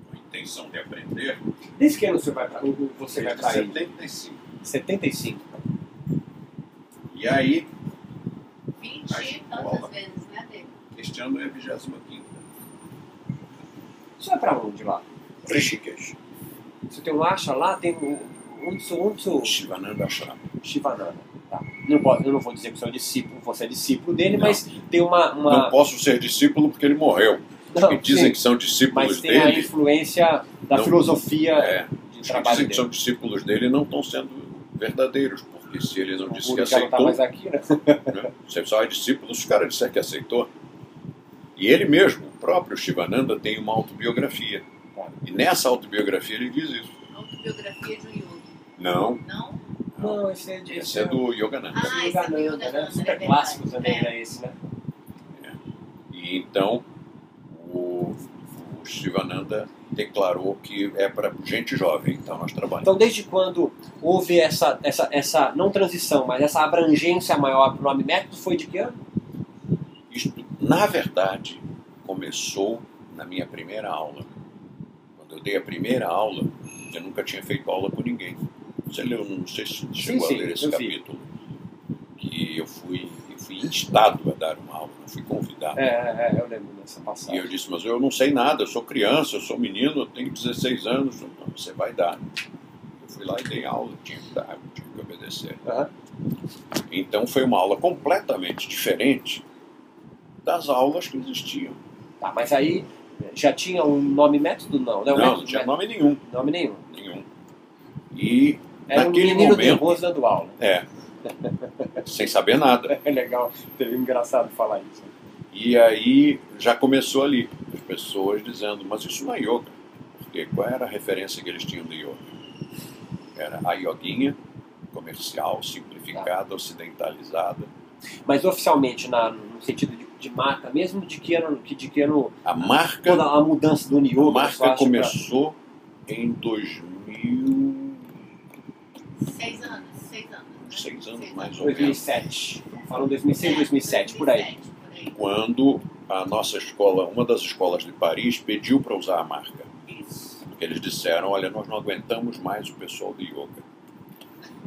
com a intenção de aprender, Desde que ano você vai você para a Índia? 75. 75. E aí, 20 A e tantas vezes, né, David? este ano é a 25. Você vai para onde lá? Rishikesh, Você tem um acha lá, tem um. Seu, onde seu Shivananda Ashram. Shivananda? Tá. Não posso, eu não vou dizer que sou discípulo, você é discípulo dele, Não. mas tem uma. uma... Não posso ser discípulo porque ele morreu. Os Não, que dizem sim, que são discípulos mas tem a dele, influência da Não. filosofia é, de os que dizem que dele. são discípulos dele não estão sendo verdadeiros, porque se ele não O disse que tá aceitou, mais aqui, né? né? Você só é discípulo se o cara disser que aceitou. E ele mesmo, o próprio Shivananda, tem uma autobiografia. E nessa autobiografia ele diz isso. Autobiografia de um. Não, Não? Não, esse é de. esse é do Yogananda. Ah, esse é do Yogananda, né? Yogananda, Super é clássico também, É. né? Esse, né? E então o, o Shivananda declarou que é para gente jovem, então nós trabalhamos. Então, desde quando houve essa, essa, essa não transição, mas essa abrangência maior para o nome método, foi de que ano? Isto, na verdade, começou na minha primeira aula. Quando eu dei a primeira aula, eu nunca tinha feito aula com ninguém. Você leu, não sei se chegou sim, a ler esse eu vi. capítulo. Que eu fui, eu fui instado a dar uma aula, não fui convidado. É, é, é, eu lembro dessa E passagem. eu disse, mas eu não sei nada, eu sou criança, eu sou menino, eu tenho 16 anos. Não, você vai dar. Eu fui lá e dei aula, tinha que dar, tinha que obedecer. Aham. Então foi uma aula completamente diferente das aulas que existiam. Tá, mas aí já tinha um nome método? Não, né? Não, método, não tinha né? nome nenhum. nome nenhum. nenhum. E Era Naquele um menino momento- nervoso dando aula. é, sem saber nada. É legal, teve engraçado falar isso. E aí já começou ali, as pessoas dizendo, mas isso não é yoga. Porque qual era a referência que eles tinham de yoga? Era a yoguinha comercial, simplificada, ocidentalizada. Mas oficialmente, na, no sentido de, de marca, mesmo de que ano, que, de que ano A marca, toda a mudança do a Niogo, marca começou em 2000, Seis anos, seis anos. né? Seis anos, Seis mais ou menos. 2007. Falam 2006, É, 2007, por aí. 2007, por aí. quando a nossa escola, uma das escolas de Paris, pediu para usar a marca. Isso. Porque eles disseram, olha, nós não aguentamos mais o pessoal de yoga.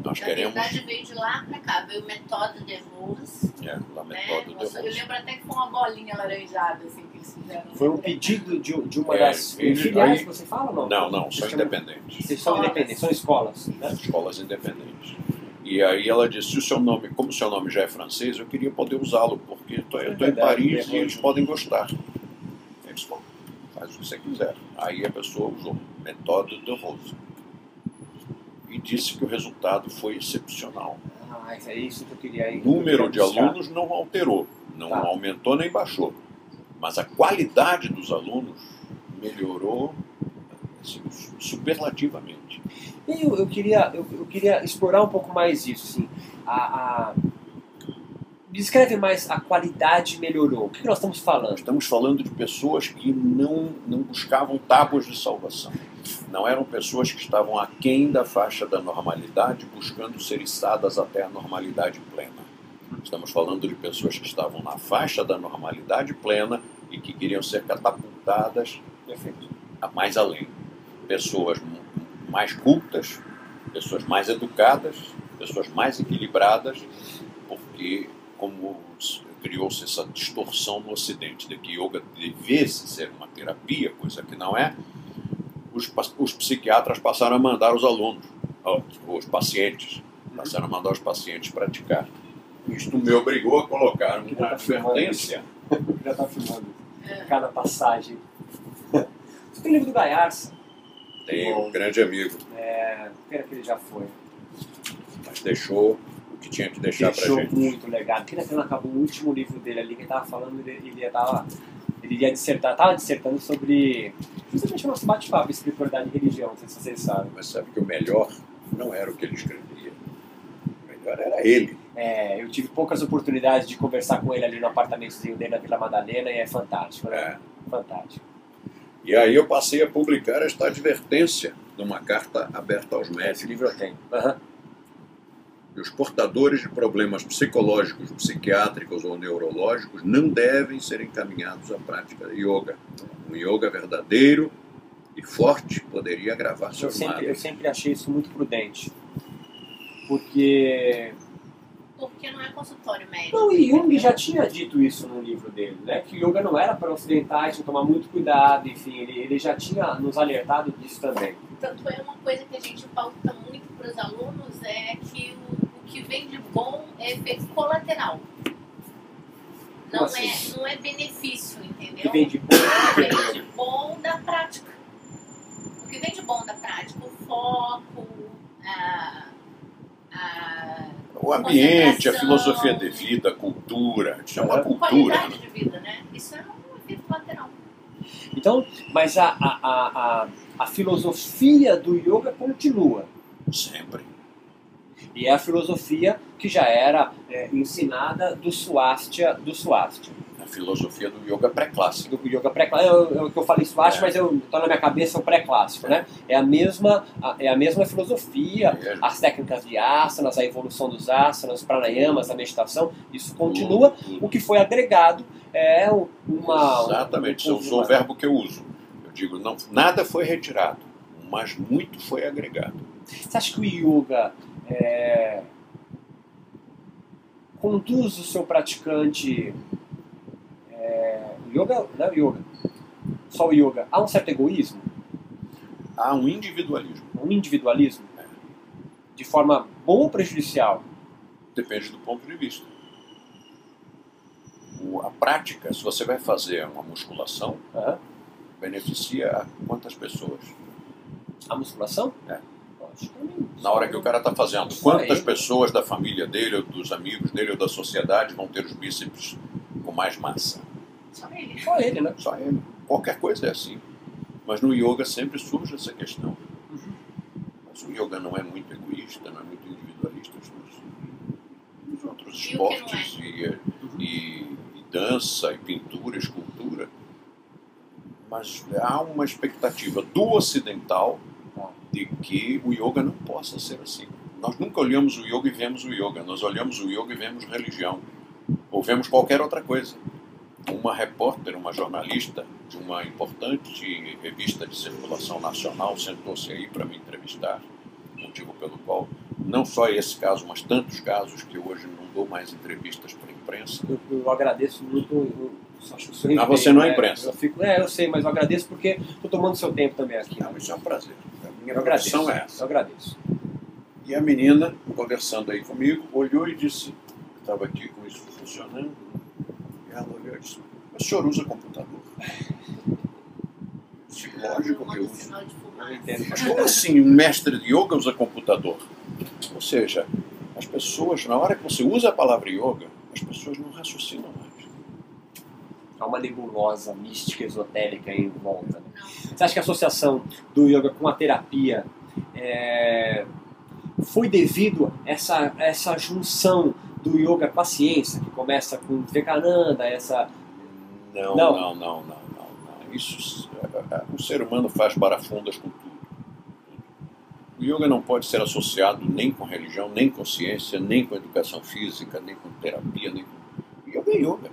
Nós Na queremos... verdade, veio de lá pra cá. Veio o Méthode de Rose. É, Né? de eu lembro até que foi uma bolinha laranjada assim, que eles fizeram. Foi um pedido de, de uma É, das filiais aí- que você fala ou não? Não, não, são independentes. Vocês são Escolas. independentes, são escolas. Né? Escolas independentes. E aí ela disse, se o seu nome, como o seu nome já é francês, eu queria poder usá-lo, porque eu tô- eu estou em Paris é e eles podem gostar. Disse, bom, faz o que você quiser. Aí a pessoa usou méthode de Rose. E disse que o resultado foi excepcional. Ah, é isso que eu queria O número de alunos não alterou, não Tá. aumentou nem baixou. Mas a qualidade dos alunos melhorou assim, superlativamente. E eu, eu, queria, eu, eu queria explorar um pouco mais isso. Assim. A, a... Descreve mais a qualidade melhorou. O que nós estamos falando? Estamos falando de pessoas que não, não buscavam tábuas de salvação. Não eram pessoas que estavam aquém da faixa da normalidade, buscando ser içadas até a normalidade plena. Estamos falando de pessoas que estavam na faixa da normalidade plena e que queriam ser catapultadas a mais além. Pessoas mais cultas, pessoas mais educadas, pessoas mais equilibradas, porque como criou-se essa distorção no Ocidente de que yoga devesse ser uma terapia, coisa que não é, os, os psiquiatras passaram a mandar os alunos, ó, os pacientes, passaram a mandar os pacientes praticar. Isto me obrigou a colocar uma tá advertência. Já está filmando É. cada passagem. Você tem o livro do Gaiarsa. Tem um grande amigo, É, pena que ele já foi. mas deixou que tinha que deixar Deixou pra gente. muito legado. Porque quando acabou o último livro dele ali, que ele tava falando, ele, ele, tava, ele ia dissertar, tava dissertando sobre justamente o nosso bate-papo, espiritualidade e religião, não sei se vocês sabem. Mas sabe que o melhor não era o que ele escrevia. O melhor era ele. É, eu tive poucas oportunidades de conversar com ele ali no apartamentozinho dele na Vila Madalena e é fantástico, né? É. Fantástico. E aí eu passei a publicar esta advertência numa carta aberta aos Esse médicos. livro eu tenho. Aham. E os portadores de problemas psicológicos, psiquiátricos ou neurológicos não devem ser encaminhados à prática de yoga. Um yoga verdadeiro e forte poderia agravar Eu sempre, eu males. sempre achei isso muito prudente. Porque. Porque não é consultório médico. Não, e Jung já tinha dito isso no livro dele, né? Que yoga não era para ocidentais, tinha que tomar muito cuidado, enfim, ele, ele já tinha nos alertado disso também. Tanto é uma coisa que a gente pauta muito para os alunos é que o que vem de bom é efeito colateral. Não, Como assim? é, não é benefício, entendeu? Que vem de O que vem de bom da prática. O que vem de bom da prática, o foco, a, a O ambiente, a filosofia de vida, a cultura, é uma Uhum. cultura. qualidade de vida, né? Isso é um efeito colateral. Então, mas a, a, a, a, a filosofia do yoga continua. Sempre. E é a filosofia que já era é, ensinada do Swastika, do Swastika. A filosofia do yoga pré-clássico. do yoga pré-clássico. Eu, que eu falei Swastika, É. mas eu tô na minha cabeça o pré-clássico, né? É a mesma, a- é a mesma filosofia, É, as técnicas de asanas, a evolução dos asanas, pranayamas, a meditação, isso continua. tudo, tudo. O que foi agregado é uma. Exatamente, um- usou o verbo que eu uso. Eu digo, não, nada foi retirado, mas muito foi agregado. Você acha que o yoga é, conduz o seu praticante. É, o yoga, não é yoga, só o yoga, a um certo egoísmo, Há um individualismo, um individualismo, de forma boa ou prejudicial? depende do ponto de vista. O- a prática, se você vai fazer uma musculação, Aham. beneficia quantas pessoas? A musculação? É. Na hora que o cara está fazendo, quantas pessoas da família dele, ou dos amigos dele, ou da sociedade vão ter os bíceps com mais massa? Só ele. Só ele, né? Só ele. Qualquer coisa é assim. Mas no yoga sempre surge essa questão. Uhum. Mas o yoga não é muito egoísta, não é muito individualista nos, nos outros E que esportes e, e- e dança e pintura, escultura. Mas há uma expectativa do ocidental. De que o yoga não possa ser assim. Nós nunca olhamos o yoga e vemos o yoga. Nós olhamos o yoga e vemos religião. Ou vemos qualquer outra coisa. Uma repórter, uma jornalista de uma importante revista de circulação nacional sentou-se aí para me entrevistar, motivo pelo qual não só esse caso, mas tantos casos que hoje não dou mais entrevistas para a imprensa. Eu, eu agradeço muito. Eu, eu acho que você não é né? imprensa. Eu fico, é, eu sei, mas eu agradeço porque estou tomando seu tempo também aqui. Não, isso é um prazer. A minha Eu agradeço. é Eu essa. agradeço. E a menina, conversando aí comigo, olhou e disse, eu estava aqui com isso funcionando, e ela olhou e disse, o senhor usa computador? Eu disse, lógico que eu uso. Eu. Mas como assim um mestre de yoga usa computador? Ou seja, as pessoas, na hora que você usa a palavra yoga, as pessoas não raciocinam mais. Há uma nebulosa mística, esotérica em volta. né? Você acha que a associação do yoga com a terapia é, foi devido a essa, essa junção do yoga com a ciência, que começa com Vivekananda, essa... Não, Não. não, não, não, não. não. Isso, é, é, o ser humano faz barafundas com tudo. O yoga não pode ser associado nem com religião, nem com ciência, nem com educação física, nem com terapia, nem com... Yoga é yoga.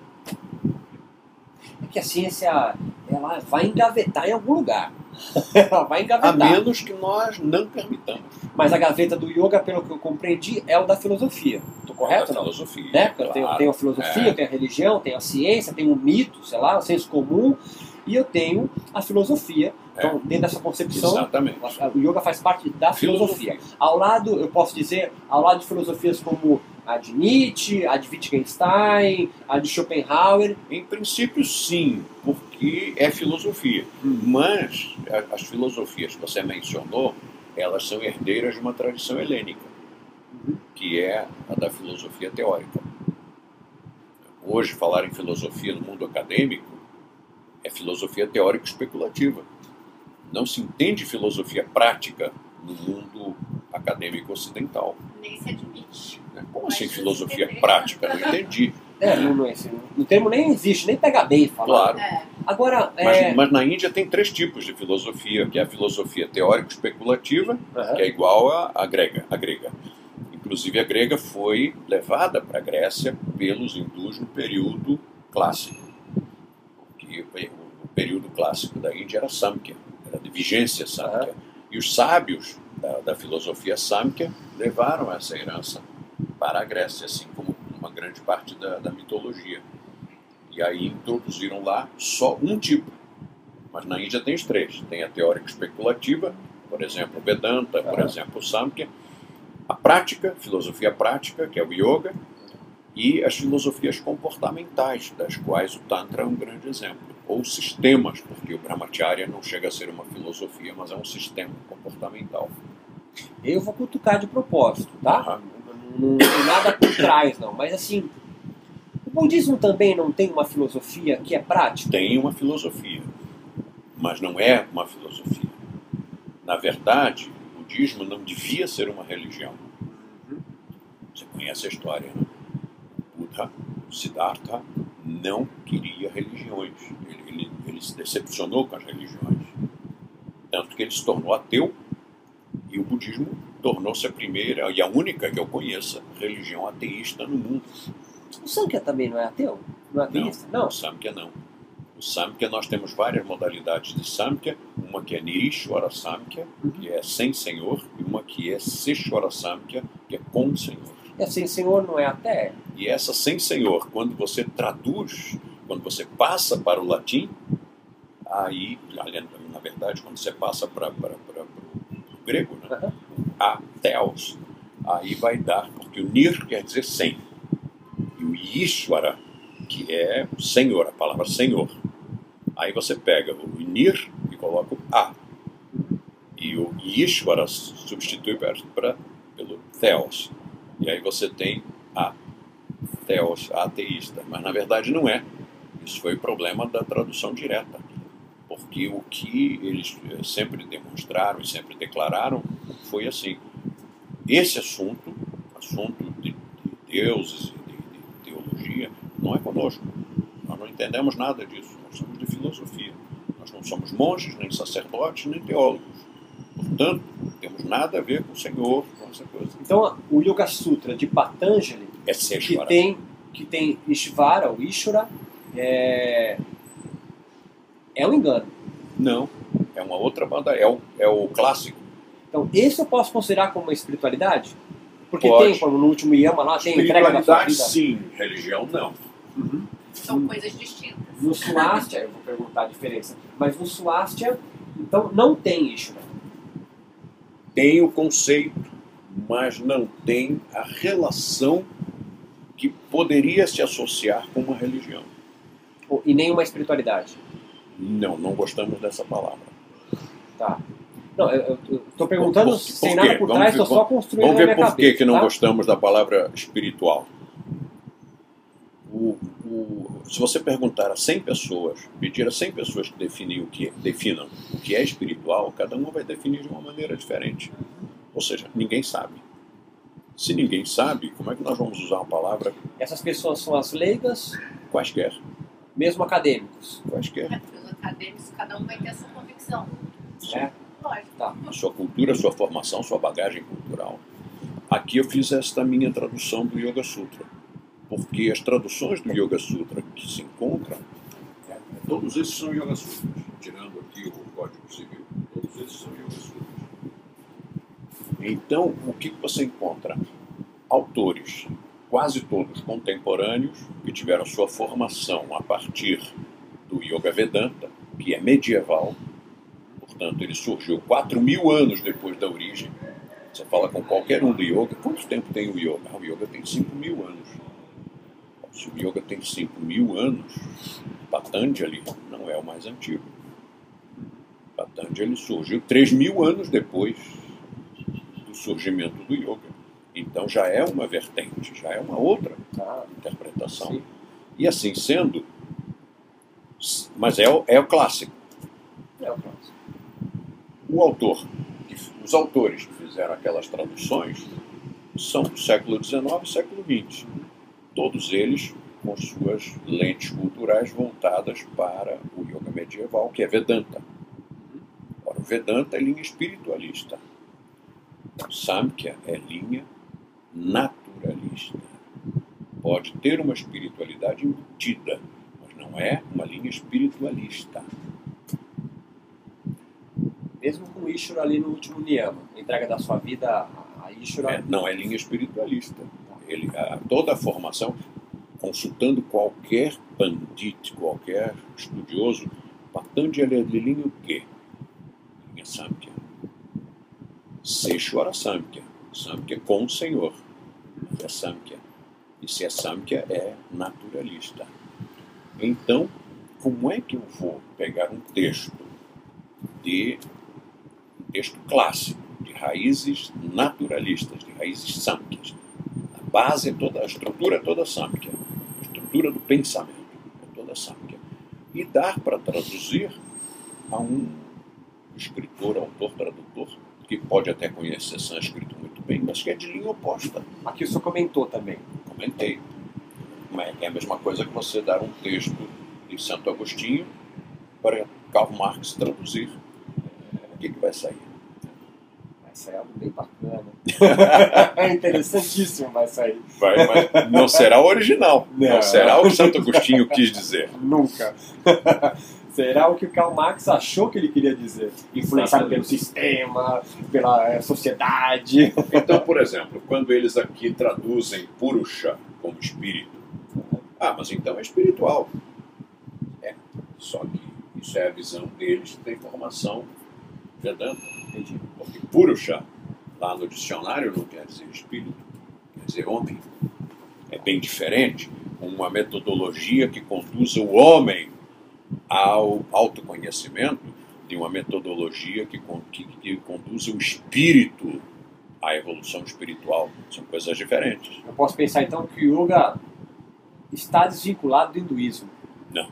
É que a ciência ela vai engavetar em algum lugar. ela vai A engavetar. menos que nós não permitamos. Mas a gaveta do yoga, pelo que eu compreendi, é o da filosofia. Estou correto a ou não? filosofia. né? Porque eu tenho, claro. tenho a filosofia, É. tenho a religião, tenho a ciência, tenho o mito, sei lá, o senso comum, e eu tenho a filosofia. Então, dentro dessa concepção, Exatamente. o yoga faz parte da filosofia. Ao lado, eu posso dizer, ao lado de filosofias como a de Nietzsche, a de Wittgenstein, a de Schopenhauer, Em princípio, sim, porque é filosofia. Mas a- as filosofias que você mencionou, elas são herdeiras de uma tradição helênica, que é a da filosofia teórica. Hoje, falar em filosofia no mundo acadêmico é filosofia teórica especulativa. Não se entende filosofia prática no mundo acadêmico ocidental. Nem se admite. Como assim filosofia prática? Não entendi. É, não, não, esse- o termo nem existe, nem pega bem falar. Claro. É, Agora, Mas, é... mas na Índia tem três tipos de filosofia, que é a filosofia teórico-especulativa, Aham. que é igual à à grega, a grega. Inclusive a grega foi levada para a Grécia pelos hindus no período clássico. Porque o período clássico da Índia era Samkhya, era de vigência Samkhya. E os sábios da, da filosofia Samkhya levaram essa herança para a Grécia, assim como uma grande parte da, da mitologia. E aí introduziram lá só um tipo. Mas na Índia tem os três. Tem a teórica especulativa, por exemplo, Vedanta, por Aham. exemplo, Samkhya. A prática, filosofia prática, que é o Yoga. E as filosofias comportamentais, das quais o Tantra é um grande exemplo. Ou sistemas, porque o Brahmacharya não chega a ser uma filosofia, mas é um sistema comportamental. Eu vou cutucar de propósito, tá? Aham. Não, tem nada por trás, não. Mas assim, o budismo também não tem uma filosofia que é prática? tem uma filosofia, mas não é uma filosofia. Na verdade, o budismo não devia ser uma religião. Você conhece a história, né? Buddha, Siddhartha, não queria religiões. Ele, ele, ele se decepcionou com as religiões. Tanto que ele se tornou ateu e o budismo tornou-se a primeira e a única que eu conheça religião ateísta no mundo. O Sankhya também não é ateu? Não é ateísta? Não. O Samkhya não. O Samkhya nós temos várias modalidades de Samkhya, uma que é Nirishwara Samkhya, que é sem senhor, e uma que é Seshwara Samkhya, que é com senhor. É assim, senhor não é até? E essa sem senhor, quando você traduz, quando você passa para o latim, aí, na verdade, quando você passa para, para, para, o grego, né? A theos, aí vai dar, porque o nir quer dizer sem. E o Ishvara, que é senhor, a palavra senhor. Aí você pega o nir e coloca o a. E o Ishvara substitui para, pelo theos. E aí você tem a theos, ateísta. Mas na verdade não é. Isso foi problema da tradução direta. Porque o que eles eh, sempre demonstraram e sempre declararam foi assim: esse assunto, assunto de, de deuses e de, de teologia, não é conosco. Nós não entendemos nada disso. Nós somos de filosofia. Nós não somos monges, nem sacerdotes, nem teólogos. Portanto, não temos nada a ver com o Senhor, com essa coisa. Então, o Yoga Sutra de Patanjali, É que tem, que tem Ishvara, ou Ishvara, é, é um engano. Não, é uma outra banda, é o, é o clássico. Então, esse eu posso considerar como uma espiritualidade? Porque Pode. tem, como no último Yama lá, tem entrega da sua Espiritualidade, vida. sim. Religião, não. Uhum. são coisas distintas. No Swastika, eu vou perguntar a diferença, mas no Swastika, então, não tem Ishvara. Tem o conceito, mas não tem a relação que poderia se associar com uma religião. E nem uma espiritualidade. Não, não gostamos dessa palavra. Tá. Não, eu estou perguntando Por- por sem nada por Vamos trás, estou só construindo Vamos ver por que, que não tá? gostamos da palavra espiritual. O- o- se você perguntar a 100 pessoas, pedir a 100 pessoas que definem o que, definam o que é espiritual, cada uma vai definir de uma maneira diferente. Ou seja, ninguém sabe. Se ninguém sabe, como é que nós vamos usar uma palavra Essas pessoas são as leigas, quaisquer? mesmo acadêmicos. Quaisquer. É, acadêmicos, cada um vai ter a sua convicção. Né? Lógico. Tá. sua cultura, sua formação, sua bagagem cultural. Aqui eu fiz esta minha tradução do Yoga Sutra, porque as traduções do Yoga Sutra que se encontram, é, todos esses são Yoga Sutras, tirando aqui o Código Civil, todos esses são Yoga Sutras. Então, o que você encontra? Autores, quase todos contemporâneos, que tiveram sua formação a partir do Yoga Vedanta, que é medieval, Portanto, ele surgiu 4 mil anos depois da origem. Você fala com qualquer um do yoga, quanto tempo tem o yoga? Ah, o yoga tem 5 mil anos. Se o yoga tem 5 mil anos, Patanjali não é o mais antigo. Patanjali surgiu 3 mil anos depois do surgimento do yoga. Então já é uma vertente, já é uma outra Tá. interpretação. E assim sendo, mas é o, é o clássico. É o próximo. O autor, os autores que fizeram aquelas traduções são do século XIX e século XX. Todos eles com suas lentes culturais voltadas para o yoga medieval, que é Vedanta. Ora, o Vedanta é linha espiritualista. O Samkhya é linha naturalista. Pode ter uma espiritualidade embutida, não é uma linha espiritualista. Mesmo com o Ishura ali no último Niyama, entrega da sua vida a Ishura. É, não é linha espiritualista. Ele, a, toda a formação, consultando qualquer pandit, qualquer estudioso, Patanjali é de linha o quê? Linha Samkhya. Seshwara Samkhya. Samkhya com o Senhor. É Samkhya. E se é Samkhya, é naturalista. Então, como é que eu vou pegar um texto de um texto clássico, de raízes naturalistas, de raízes samkhas. A base é toda, a estrutura é toda samkhya. A estrutura do pensamento é toda samkhya. E dar para traduzir a um escritor, autor, tradutor, que pode até conhecer sânscrito muito bem, mas que é de linha oposta. Aqui o senhor comentou também. Comentei. Mas É a mesma coisa que você dar um texto de Santo Agostinho para Karl Marx traduzir. O que, que vai sair? Vai sair algo bem bacana. é interessantíssimo vai sair. Vai, mas não será o original. Não, Não. será o que Santo Agostinho quis dizer. Nunca. Será o que o Karl Marx achou que ele queria dizer? Influenciado pelo sistema, pela eh, sociedade. Então, por exemplo, quando eles aqui traduzem Purusha como espírito, ah, mas então é espiritual. É, só que isso é a visão deles da informação Vedanta. Entendi. Porque Purusha, lá no dicionário, não quer dizer espírito, quer dizer homem. É bem diferente. Uma metodologia que conduza o homem ao autoconhecimento de uma metodologia que, que, que conduza o espírito à evolução espiritual. São coisas diferentes. Eu posso pensar então que o yoga está desvinculado do hinduísmo. Não.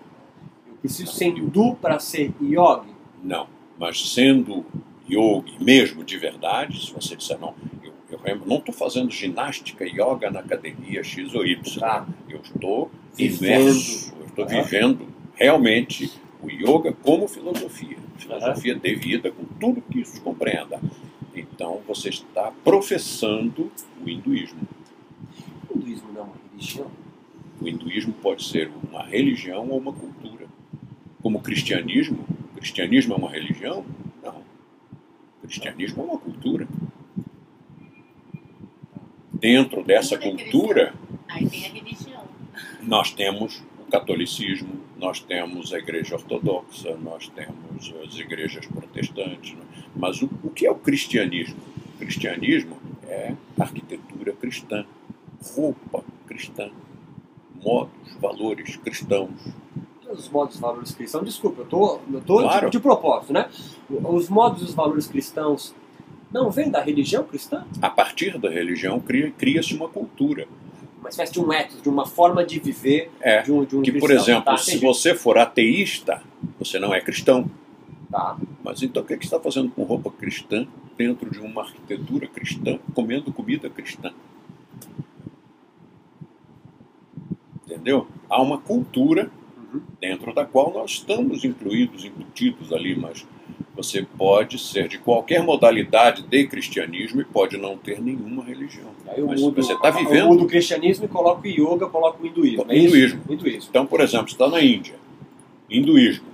Eu preciso ser hindu para ser yogi. Não. Mas sendo yogi mesmo de verdade, se você disser não, eu, eu não estou fazendo ginástica yoga na academia X ou Y. Tá? Eu estou Vivendo. imerso, eu estou Aham. vivendo realmente o yoga como filosofia. Filosofia de vida, com tudo que isso compreenda. Então você está professando o hinduísmo. O hinduísmo não é uma religião. O hinduísmo pode ser uma religião ou uma cultura. Como o cristianismo. O cristianismo é uma religião? Não. O cristianismo é uma cultura. Dentro dessa é cultura, nós temos o catolicismo, nós temos a igreja ortodoxa, nós temos as igrejas protestantes. né? Mas o, o que é o cristianismo? O cristianismo é arquitetura cristã, roupa cristã, modos, valores cristãos. Os modos e valores cristãos, desculpa, eu tô, eu tô Claro. de, de propósito, né? Os modos e os valores cristãos não vêm da religião cristã? A partir da religião cria- cria-se uma cultura. Uma espécie de um ethos, de uma forma de viver É, de um, de um que, por cristão. exemplo, tá, se você for ateísta, você não é cristão. Tá. Mas então o que, é que você está fazendo com roupa cristã dentro de uma arquitetura cristã, comendo comida cristã? Entendeu? Há uma cultura Uhum. dentro da qual nós estamos incluídos, embutidos ali, mas você pode ser de qualquer modalidade de cristianismo e pode não ter nenhuma religião. Aí eu Mas mudo, você está eu vivendo. mudo o cristianismo e coloco o yoga, coloco o hinduísmo. O é hinduísmo. Hinduísmo. Então, por exemplo, você está na Índia, hinduísmo.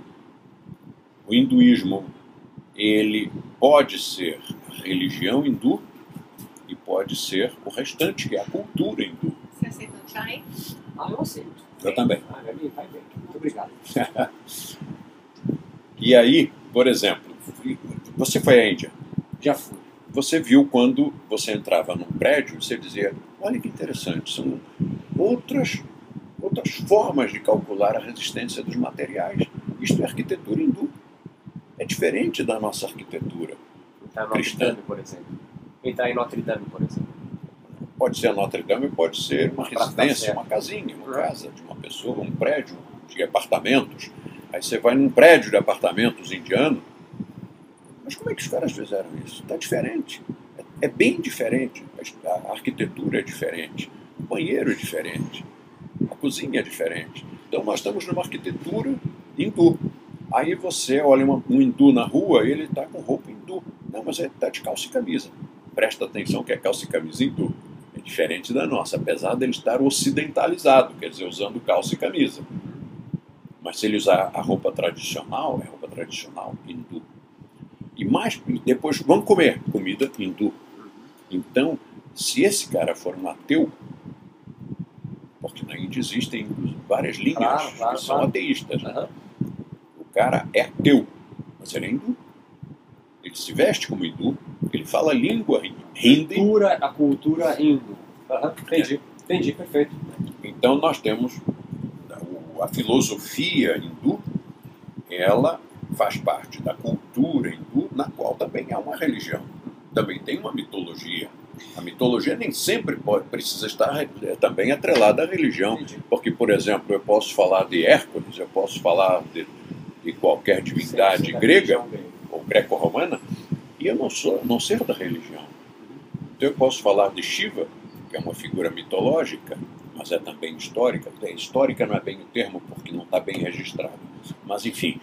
O hinduísmo, ele pode ser a religião hindu e pode ser o restante, que é a cultura hindu. Você aceita o chai? Ah, eu aceito. Eu também. Ah, vai vai bem. Muito obrigado. E aí, por exemplo, você foi à Índia, Já fui. você viu quando você entrava num prédio, você dizia, olha que interessante, são outras, outras formas de calcular a resistência dos materiais. Isto é arquitetura hindu. É diferente da nossa arquitetura. Entrar Cristã. Dame, por exemplo. Entrar em Notre Dame, por exemplo. Pode ser a Notre Dame, pode ser uma ficar residência, uma casinha, uma casa de uma pessoa, um prédio de apartamentos. Aí você vai num prédio de apartamentos indiano. Mas como é que os caras fizeram isso? Está diferente. É, é bem diferente. A arquitetura é diferente. O banheiro é diferente. A cozinha é diferente. Então nós estamos numa arquitetura hindu. Aí você olha uma- um hindu na rua e ele está com roupa hindu. Não, mas ele está de calça e camisa. Presta atenção que é calça e camisa hindu. É diferente da nossa, apesar dele estar ocidentalizado, quer dizer, usando calça e camisa. Mas se ele usar a roupa tradicional, é roupa tradicional hindu. E mais, depois vamos comer comida hindu. Então, se esse cara for um ateu, porque na Índia existem várias linhas Claro, claro, que são claro. ateístas. Aham. O cara é ateu, mas ele é hindu. Ele se veste como hindu, ele fala língua hindi. Cultura, a cultura hindu. Aham, Entendi. Entendi, perfeito. Então nós temos o- a filosofia hindu, ela faz parte da cultura hindu, na qual também há uma religião, também tem uma mitologia. A mitologia nem sempre pode, precisa estar eh, também atrelada à religião, Entendi. porque, por exemplo, eu posso falar de Hércules, eu posso falar de, de qualquer divindade grega. Ou greco-romana, e eu não sou, não ser da religião. Então eu posso falar de Shiva, que é uma figura mitológica, mas é também histórica. Histórica não é bem o termo, porque não está bem registrado. Mas, enfim,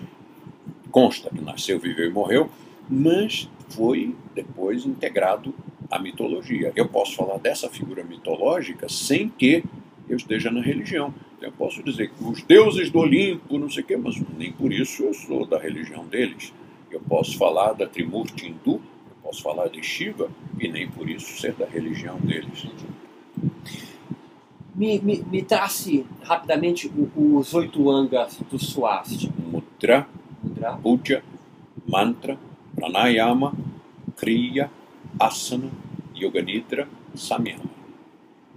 consta que nasceu, viveu e morreu, mas foi depois integrado à mitologia. Eu posso falar dessa figura mitológica sem que eu esteja na religião. Eu posso dizer que os deuses do Olimpo, não sei o quê, mas nem por isso eu sou da religião deles. Eu posso falar da Trimurti hindu, eu posso falar de Shiva, e nem por isso ser da religião deles. Me, me, me trace rapidamente os oito angas do Swasti. Mudra, Mudra, Puja, Mantra, Pranayama, Kriya, Asana, Yoga Nidra, Samyama.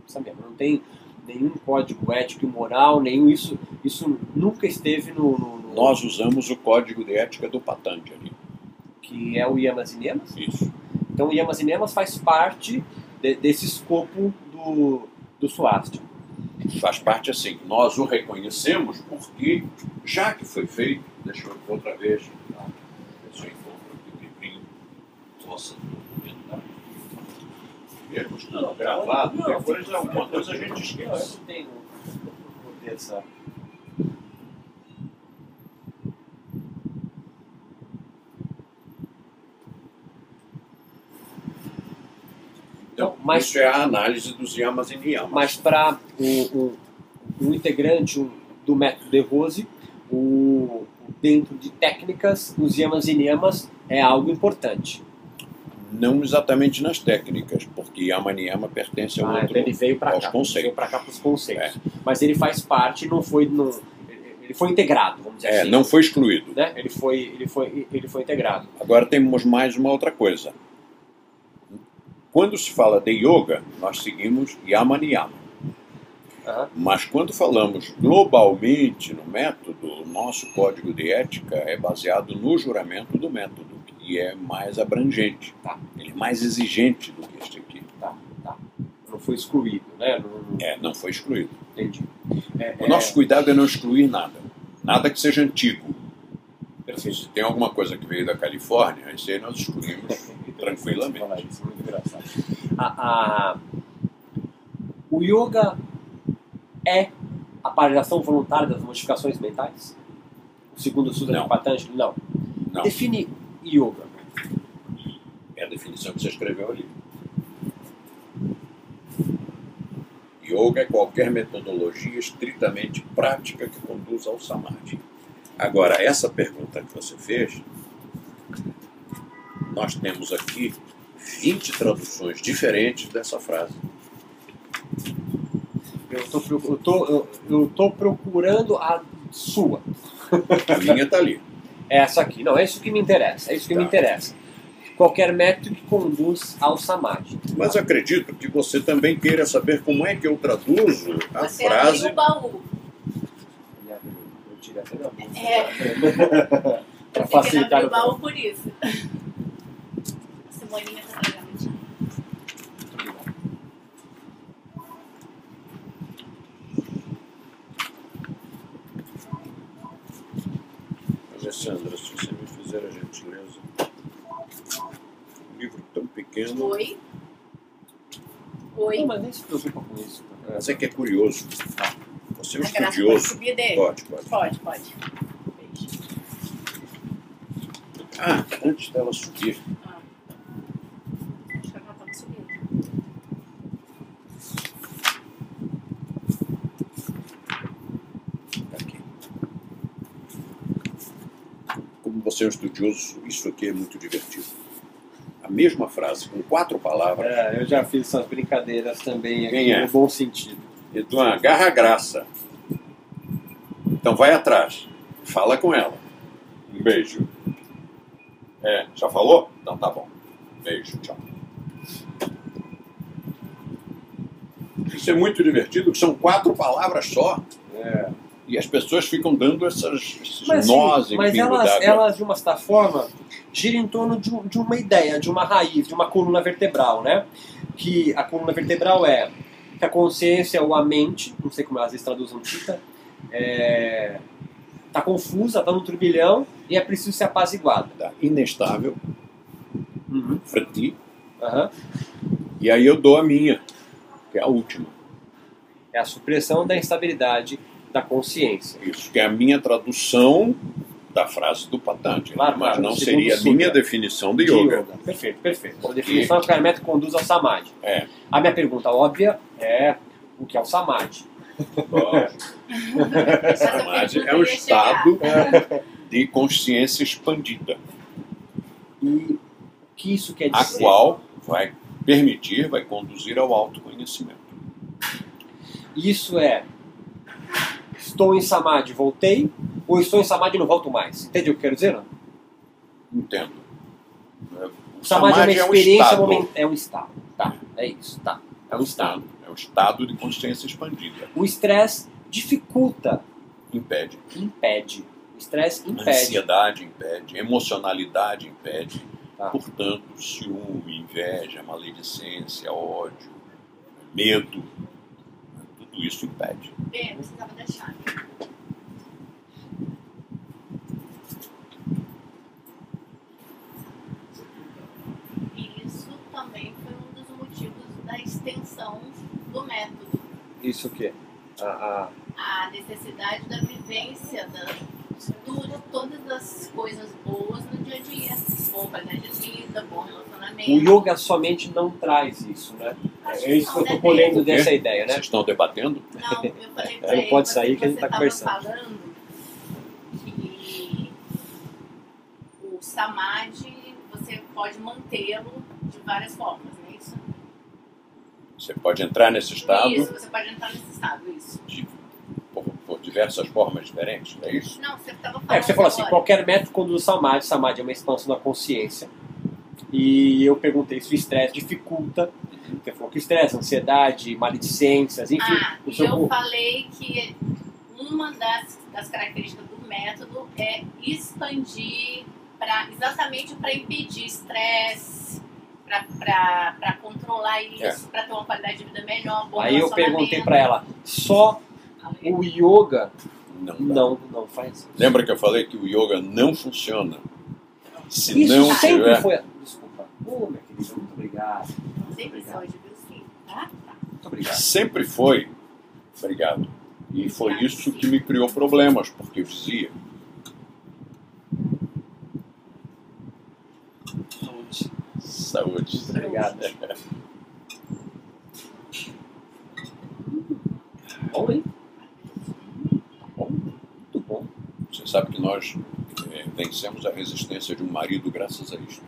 sabe? Não tem nenhum código ético e moral, nenhum isso. Isso nunca esteve no, no- no- Nós usamos o código de ética do Patanjali. que é o Yamas e Nemas. Isso. Então o Yamas e Nemas faz parte de- desse escopo do, do Swasti. Faz parte assim. Nós o reconhecemos porque, já que foi feito, deixa eu outra vez, tá? deixa eu encontro aqui o livrinho, possa documentar. Estando gravado, depois alguma coisa a gente esquece. não tenho poder essa. Então, Mas- isso é a análise dos yamas e niyamas. Mas para um, um, um integrante um- do método de Rose, o, dentro de técnicas, os Yamas e Niyamas é algo importante. Não exatamente nas técnicas, porque yama e niyama pertence ao Ah, outro. então ele veio para cá, conceitos. veio para cá para os conceitos. Mas ele faz parte, não foi, não, ele foi integrado, vamos dizer É, assim. não foi excluído. né? Ele foi, ele foi, ele foi integrado. Agora temos mais uma outra coisa. Quando se fala de yoga, nós seguimos yama niyama. Aham. Mas quando falamos globalmente no método, o nosso código de ética é baseado no juramento do método, é mais abrangente. Tá. Ele é mais exigente do que este aqui. Tá, tá. Não foi excluído, né? Não, É, não foi excluído. entendi. É, O nosso cuidado é não excluir nada. Nada que seja antigo. Perfeito. Se tem alguma coisa que veio da Califórnia, isso aí nós excluímos tranquilamente. Falar isso, muito engraçado. A, a- o yoga é a paralisação voluntária das modificações mentais? O segundo Sutra Não. de Patanjali? Não. Não, Define yoga. é a definição que você escreveu ali. Yoga é qualquer metodologia estritamente prática que conduz ao samadhi. Agora, essa pergunta que você fez, nós temos aqui 20 traduções diferentes dessa frase. Eu tô, eu tô, eu tô procurando a sua. A minha está ali. Essa aqui. Não, é isso que me interessa. É isso que me Tá. interessa. Qualquer método que conduz ao samadhi. Mas acredito que você também queira saber como é que eu traduzo a Você frase. abriu o baú. Eu direto na música. É. fiquei facilitar na o Bilbao por isso. Simoninha tá Alessandra, se você me fizer a gentileza. Um livro tão pequeno, Oi? Oi? Não, mas nem se preocupa com isso. mas é que é curioso. Você é um pode estudioso. subir dele? Pode, pode. Pode, pode. Beijo. Ah, antes dela subir, Ah. Acho que ela tá subindo. tá aqui. Como você é um estudioso, isso aqui é muito divertido. A mesma frase, com quatro palavras, É, eu já fiz essas brincadeiras também Quem é? no bom sentido. e de uma garra graça. Então vai atrás, fala com ela. Um beijo. É, já falou? Então tá bom. Beijo, tchau. Isso é muito divertido, são quatro palavras só. É. E as pessoas ficam dando essas, esses Mas, nós sim, mas elas, d'água. elas, de uma certa forma, giram em torno de, de uma ideia, de uma raiz, de uma coluna vertebral, né? Que a coluna vertebral é que a consciência ou a mente, não sei como elas traduzem Tita, é, tá confusa, tá num turbilhão e é preciso ser apaziguada. Tá Inestável, Uhum. para ti, Aham. e aí eu dou a minha, que é a última. É a supressão da instabilidade da consciência. Isso, que é a minha tradução da frase do Patanjali, Claro, mas claro, não seria a minha definição de De yoga. Perfeito, perfeito. A Porque- definição é que o método conduz ao samadhi. É. A minha pergunta óbvia é o que é o samadhi? Samadhi é um ia chegar. estado de consciência expandida, E o que isso quer a dizer? qual vai permitir, vai conduzir ao autoconhecimento. Isso é estou em samadhi, voltei, ou estou em samadhi e não volto mais. Entende o que eu quero dizer? Não? Entendo. O O samadhi, é uma um experiência estado. momentânea. É um estado. Tá, é isso, tá. É um estado. É um estado de consciência expandida. O estresse dificulta, Impede. impede. O estresse impede. ansiedade impede, emocionalidade impede. Tá. Portanto, ciúme, inveja, maledicência, ódio, medo, tudo isso impede. Bem, eu precisava da chave. E isso também foi um dos motivos da extensão do método. Isso o quê? A, a, A necessidade da vivência da, tudo, todas as coisas boas no dia a dia. Boa qualidade de vida, bom relacionamento. o yoga somente não traz isso, né? Acho É isso que eu não, tô né, colhendo dessa ideia, né? Vocês estão debatendo? Não, eu falei pra Não ele, pode sair que a gente você tá conversando. falando que o samadhi você pode mantê-lo de várias formas, não é isso? Você pode entrar nesse estado Isso, você pode entrar nesse estado, isso. de- diversas formas diferentes, é isso? Não, você estava falando É, você falou assim, agora. qualquer método conduz ao samadhi, samadhi é uma expansão da consciência. E eu perguntei se o estresse dificulta. Você falou que o estresse, ansiedade, maledicências, enfim. Ah, o e eu corpo. falei que uma das, das características do método é expandir pra, exatamente para impedir estresse, para controlar isso, para ter uma qualidade de vida melhor, É. Aí eu perguntei pra ela, só o yoga Não. não, não faz isso. Lembra que eu falei que o yoga não funciona se Isso não sempre tiver. foi. Desculpa. Minha querida, muito obrigado. Sempre sim, tá? Tá. Muito obrigado. Sempre foi. Obrigado. E foi isso que me criou problemas, porque eu dizia, Saúde. saúde. Muito obrigado. Bom, hein? Bom, muito bom. Você sabe que nós eh, vencemos a resistência de um marido graças a isso.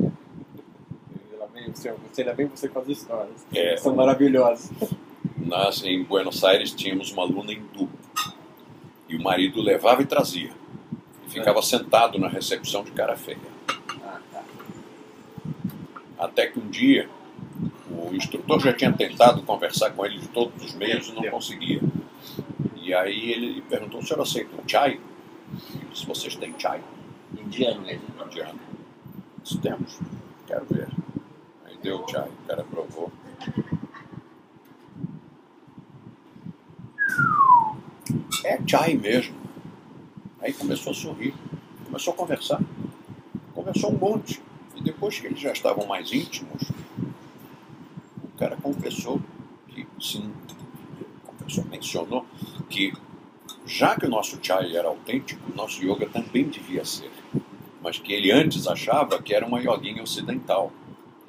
Ainda bem você, ainda bem você com as histórias. É, São maravilhosas. nós em Buenos Aires tínhamos uma aluna hindu. E o marido levava e trazia. E ficava sentado na recepção de cara feia. Ah, tá. Até que um dia o instrutor já tinha tentado conversar com ele de todos os meios e não conseguia. E E aí ele perguntou, o senhor aceita um chai? Disse, vocês têm chai? Indiano ele. Indiano. Disse, temos. Quero ver. Aí deu chai, o cara provou. É chai mesmo. Aí começou a sorrir, começou a conversar. Conversou um monte. E depois que eles já estavam mais íntimos, o cara confessou que, sim, confessou, mencionou que já que o nosso chai era autêntico, o nosso yoga também devia ser. Mas que ele antes achava que era uma yoguinha ocidental.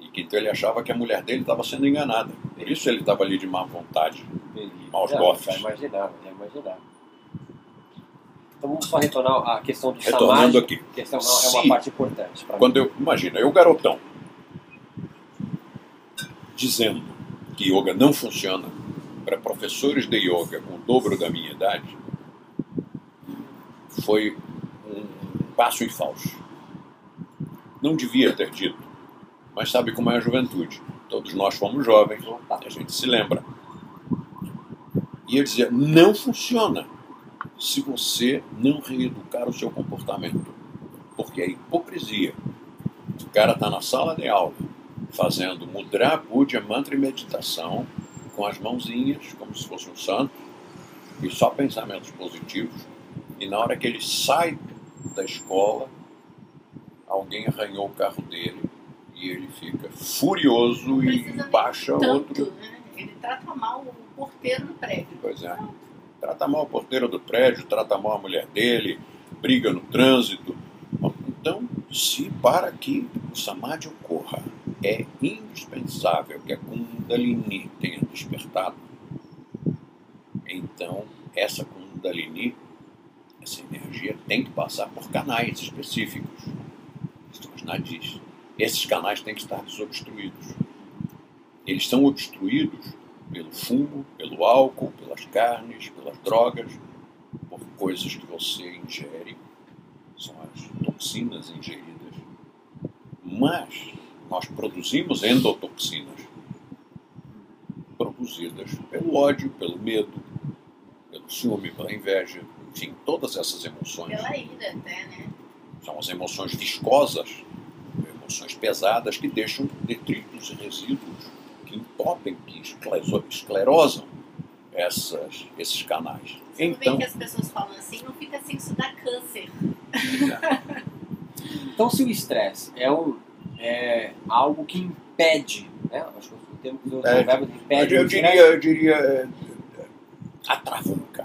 E que então ele achava que a mulher dele estava sendo enganada. Por isso ele estava ali de má vontade, maus Não, bofes. Já imaginar, já imaginar. Então vamos só retornar à questão do Retornando samadhi. aqui. que essa é uma, é parte importante Quando eu, imagina, eu garotão, dizendo que yoga não funciona para professores de yoga com o dobro da minha idade, foi um passo em falso. Não devia ter dito, mas sabe como é a juventude. Todos nós fomos jovens, a gente se lembra. E ele dizia: não funciona se você não reeducar o seu comportamento. Porque é hipocrisia. O cara está na sala de aula, fazendo mudra, puja, mantra e meditação, com as mãozinhas, como se fosse um santo, e só pensamentos positivos. E na hora que ele sai da escola, alguém arranhou o carro dele e ele fica furioso e Precisa baixa Tanto, outro. né? Ele trata mal o porteiro do prédio. Pois é. Trata mal o porteiro do prédio, trata mal a mulher dele, briga no trânsito. Então, se para que o samadhi ocorra é indispensável que a Kundalini tenha despertado, então essa Kundalini, essa energia, tem que passar por canais específicos. São os nadis. Esses canais têm que estar desobstruídos. Eles são obstruídos pelo fumo, pelo álcool, pelas carnes, pelas drogas, por coisas que você ingere, são as toxinas ingeridas. Mas nós produzimos endotoxinas, produzidas pelo ódio, pelo medo, pelo ciúme, pela inveja, enfim, todas essas emoções Pela ira até, né? são as emoções viscosas, emoções pesadas que deixam detritos e resíduos, que entopem, que esclerosam essas, esses canais. Você não vê Então, que as pessoas falam assim, não fica assim, isso dá câncer. Então, se o estresse é, um, é algo que impede, né? Acho que o termo que eu É, o verbo que impede eu, eu diria, eu diria é, é, atravanca.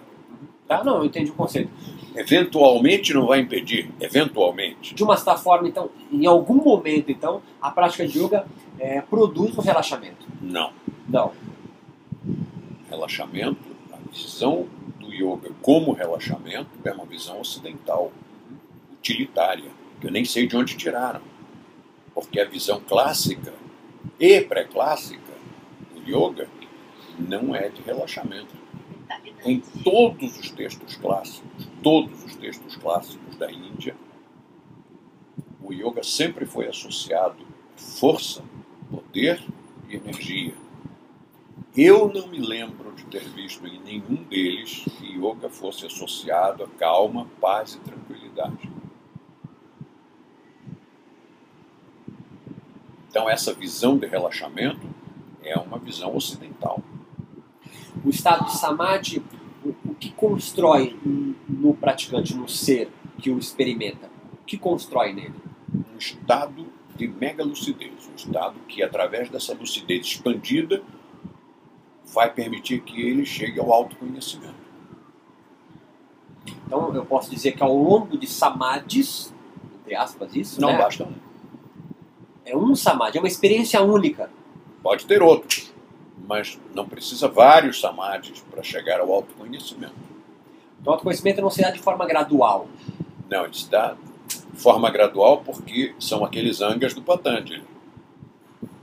Tá, não, eu entendi o conceito. Eventualmente não vai impedir, eventualmente. De uma certa forma, então, em algum momento, então, a prática de yoga é, produz um relaxamento. Não. Não. Relaxamento, a visão do yoga como relaxamento é uma visão ocidental, utilitária, que eu nem sei de onde tiraram. Porque a visão clássica e pré-clássica do yoga não é de relaxamento. Em todos os textos clássicos, todos os textos clássicos da Índia, o yoga sempre foi associado a força, poder e energia. Eu não me lembro de ter visto em nenhum deles que yoga fosse associado a calma, paz e tranquilidade. Então, essa visão de relaxamento é uma visão ocidental. O estado de samadhi, o, o que constrói no praticante, no ser que o experimenta? O que constrói nele? um estado de mega lucidez, um estado que, através dessa lucidez expandida, vai permitir que ele chegue ao autoconhecimento. Então, eu posso dizer que ao longo de samadhis, entre aspas, isso, Não né? basta. É um samadhi, é uma experiência única. Pode ter outros, mas não precisa vários samadhis para chegar ao autoconhecimento. Então, o autoconhecimento não se dá de forma gradual. Não, ele se dá de forma gradual porque são aqueles angas do Patanjali.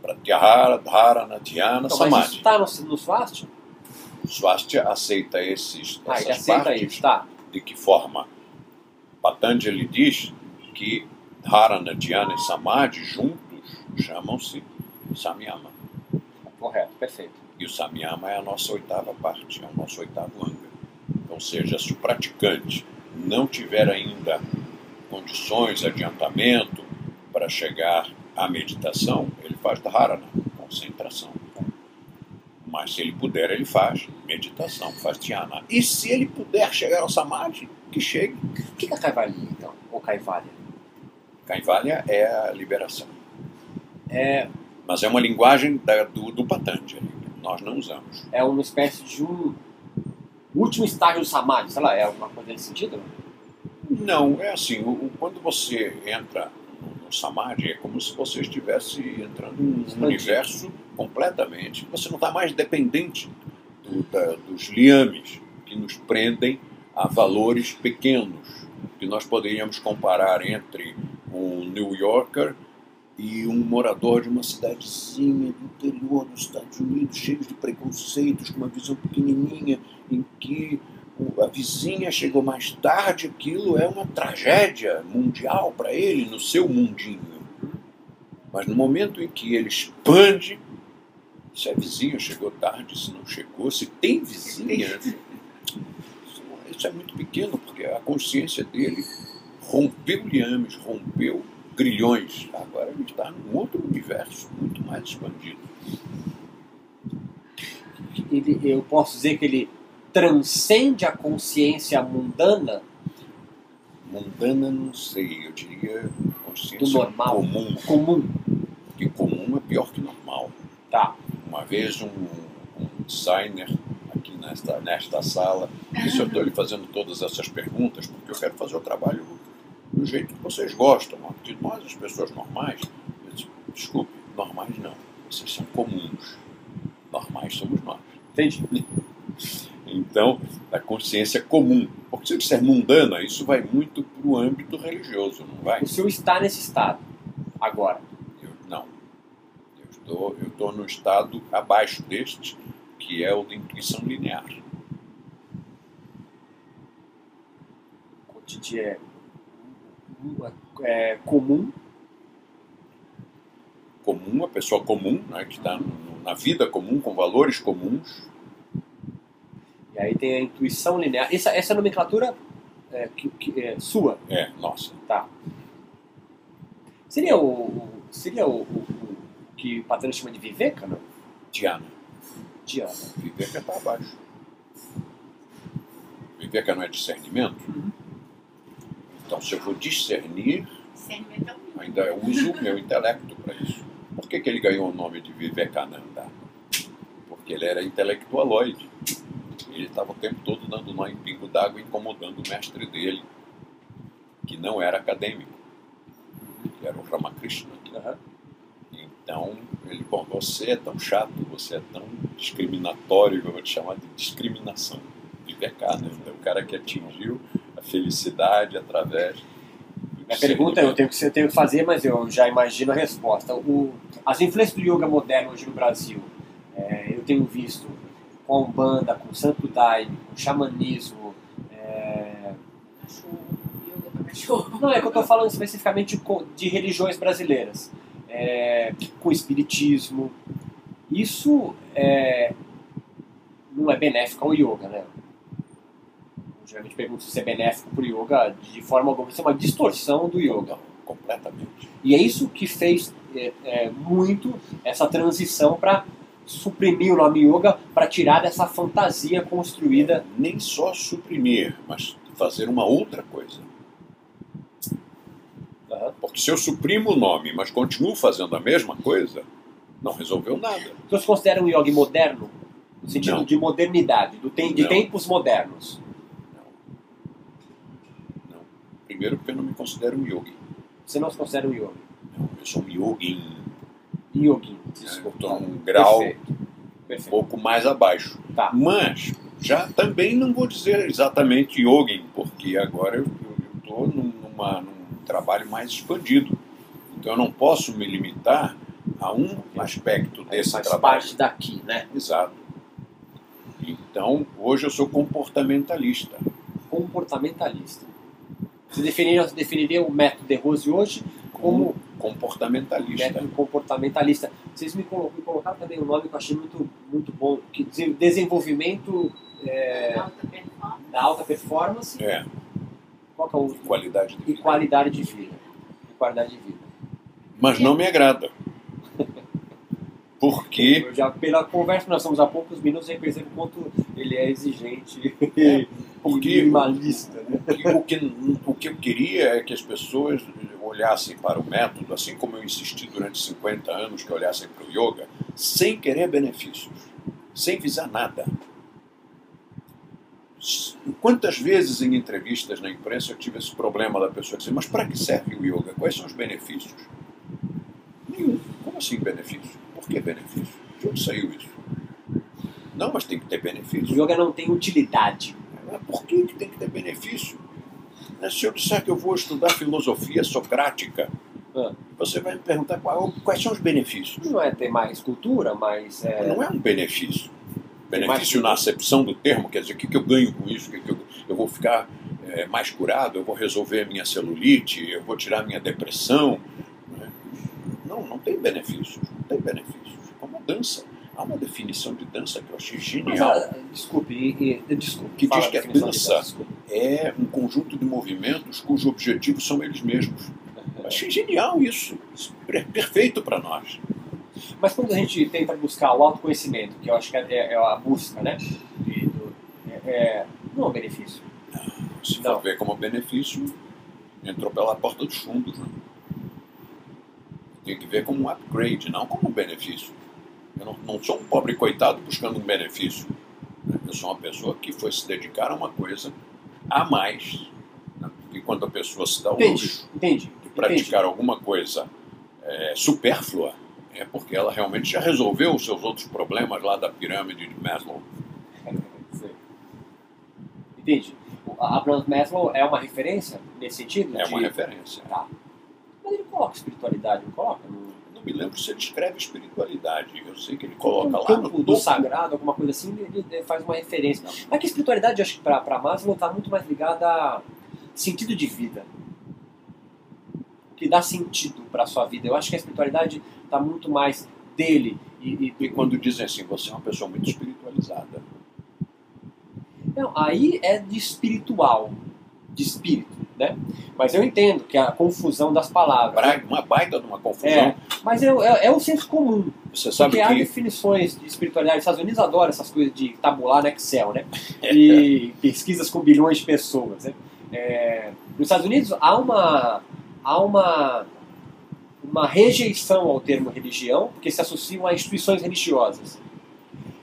Pratyahara, Dharana, Dhyana, Então, mas isso Samadhi. está no, no Swastika? Aceita esses, Ah, essas aceita partes isso, tá. de que forma? Patanjali diz que Dharana, Dhyana e Samadhi juntos chamam-se Samyama. Correto, perfeito. E o Samyama é a nossa oitava parte, é o nosso oitavo anga. Ou seja, se o praticante não tiver ainda condições, adiantamento para chegar à meditação, ele faz dharana, concentração. Mas se ele puder, ele faz meditação, faz dhyana. E se ele puder chegar ao samadhi, que chegue. O que é Kaivalya, então? Ou Kaivalya? Kaivalya é a liberação. É, Mas é uma linguagem da- do, do Patanjali. Nós não usamos. é uma espécie de um último estágio do Samadhi, sei lá, é alguma coisa nesse sentido? Não, é assim, o- quando você entra no, no Samadhi, é como se você estivesse entrando num Expandido. universo completamente. Você não está mais dependente do- da- dos liames que nos prendem a valores pequenos, que nós poderíamos comparar entre um New Yorker e um morador de uma cidadezinha do interior dos Estados Unidos, cheio de preconceitos, com uma visão pequenininha, em que a vizinha chegou mais tarde, aquilo é uma tragédia mundial para ele, no seu mundinho. Mas no momento em que ele expande, se a vizinha chegou tarde, se não chegou, se tem vizinha, isso é muito pequeno, porque a consciência dele rompeu liames, rompeu grilhões. Agora ele está num outro universo, muito mais expandido. Ele, eu posso dizer que ele transcende a consciência mundana Mundana, não sei, eu diria consciência Do normal. comum. comum. Porque comum é pior que normal. Tá. Uma vez um, um designer aqui nesta, nesta sala, disse, eu estou lhe fazendo todas essas perguntas porque eu quero fazer o trabalho do jeito que vocês gostam. De nós, as pessoas normais, disse, desculpe, normais não, vocês são comuns. Normais somos nós. Entendi. Então, a consciência comum. Porque se eu disser mundana, isso vai muito para o âmbito religioso, não vai? O senhor está nesse estado agora. Eu, não. Eu estou, eu estou no estado abaixo deste, que é o de intuição linear. Cotidiano. É, comum. Comum, a pessoa comum, né, que está na vida comum, com valores comuns. E aí tem a intuição linear. Essa, essa nomenclatura é, que, que é sua, É, nossa. tá? Seria o, seria o, o, o que o Patrão chama de Viveka, não? Diana. Diana. Viveka está abaixo. Viveka não é discernimento? Uhum. Então, se eu vou discernir, é ainda uso o meu intelecto para isso. Por que, que ele ganhou o nome de Vivekananda? Porque ele era intelectualoide. Ele estava o tempo todo dando nó em pingo d'água, incomodando o mestre dele, que não era acadêmico, que era o Ramakrishna. Então, ele, bom, você é tão chato, você é tão discriminatório, eu vou te chamar de discriminação. Vivekananda, o cara que atingiu a felicidade através. Minha pergunta é, eu tenho que, eu tenho que fazer, mas eu já imagino a resposta. O, as influências do yoga moderno hoje no Brasil, é, eu tenho visto com a Umbanda, com o Santo Daime, com o xamanismo. é, Cachorro, yoga para cachorro. não é que eu estou falando especificamente de religiões brasileiras, é, com o espiritismo. Isso é, não é benéfico ao yoga, né? Geralmente pergunto se isso é benéfico para o yoga de forma alguma. Isso é uma distorção do yoga. Completamente. E é isso que fez é, é, muito essa transição para suprimir o nome yoga, para tirar dessa fantasia construída. Nem só suprimir, mas fazer uma outra coisa. Porque se eu suprimo o nome, mas continuo fazendo a mesma coisa, não resolveu nada. Então se considera um yoga moderno, no sentido Não. de modernidade, do tem- de tempos modernos. Não. Primeiro porque eu não me considero um yogi. Você não se considera um yoga. Não, eu sou um yogin. Yogin. Eu estou num grau Perfeito. um Perfeito. pouco mais abaixo. Tá. Mas já também não vou dizer exatamente yogin, porque agora eu estou num, numa- num trabalho mais expandido. Então eu não posso me limitar a um aspecto desse Faz trabalho. parte daqui, né? Exato. Então, hoje eu sou comportamentalista. Comportamentalista. Você definiria, definiria o método de Rose hoje como comportamentalista. método comportamentalista. Vocês me, colo- me colocaram também um nome que eu achei muito, muito bom, que desenvolvimento é, Alta performance. da alta performance. É, Qual que é o outro? qualidade de E vida. qualidade de vida. E qualidade de vida. Mas não me agrada. Porque Eu já, pela conversa que nós estamos há poucos minutos, eu percebo o quanto ele é exigente É, e porque- minimalista. Né? o que, o que eu queria é que as pessoas olhassem para o método, assim como eu insisti durante 50 anos que olhassem para o yoga, sem querer benefícios, sem visar nada. Quantas vezes em entrevistas na imprensa eu tive esse problema da pessoa dizer, mas para que serve o yoga? Quais são os benefícios? Nenhum. Como assim benefício? Por que benefício? De onde saiu isso? Não, mas tem que ter benefício. O yoga não tem utilidade. Mas por que, que tem que ter benefício? Né, Se eu disser que eu vou estudar filosofia socrática, Ah. você vai me perguntar qual- quais são os benefícios. Não é ter mais cultura, mas é, Não é um benefício. Benefício mais- na acepção do termo, quer dizer, o que, que eu ganho com isso? Que que eu, eu vou ficar é, mais curado, eu vou resolver a minha celulite, eu vou tirar a minha depressão. Não, não tem benefícios. Não tem benefícios. É uma dança. Há uma definição de dança que eu achei Mas, genial. ah, desculpe, e, e, desculpe. Que fala diz que a dança- desculpe. é um conjunto de movimentos cujos objetivos são eles mesmos. Achei genial isso. Isso é perfeito para nós. Mas quando a gente tenta buscar o autoconhecimento, que eu acho que é, é a busca, né? do- é, é- não é um benefício. Se Não. for ver como benefício, entrou pela porta dos fundos. Né? Tem que ver como um upgrade, não como um benefício. Eu não, não sou um pobre coitado buscando um benefício. né? Eu sou uma pessoa que foi se dedicar a uma coisa a mais. Né? E quando a pessoa se dá o Entendi, luxo entendi. de praticar alguma coisa é, supérflua, é porque ela realmente já resolveu os seus outros problemas lá da pirâmide de Maslow. Entendi. A Abraham Maslow é uma referência nesse sentido? É uma de- referência. Tá. Mas ele coloca espiritualidade, não coloca? No, me lembro se ele escreve espiritualidade. Eu sei que ele coloca lá no do topo. sagrado, alguma coisa assim, ele, ele faz uma referência. Mas que a espiritualidade, acho que para Maslow está muito mais ligada a sentido de vida. O que dá sentido para a sua vida. Eu acho que a espiritualidade está muito mais dele. E, e- E quando dizem assim, você é uma pessoa muito espiritualizada. Não, aí é de espiritual, de espírito, né? Mas eu entendo que a confusão das palavras. Uma baita de uma confusão. É, mas é, é, é o senso comum. Você sabe Porque há que definições de espiritualidade. Os Estados Unidos adoram essas coisas de tabular no Excel, né? E pesquisas com bilhões de pessoas. Né? É, nos Estados Unidos há uma, há uma, uma rejeição ao termo religião, porque se associam a instituições religiosas.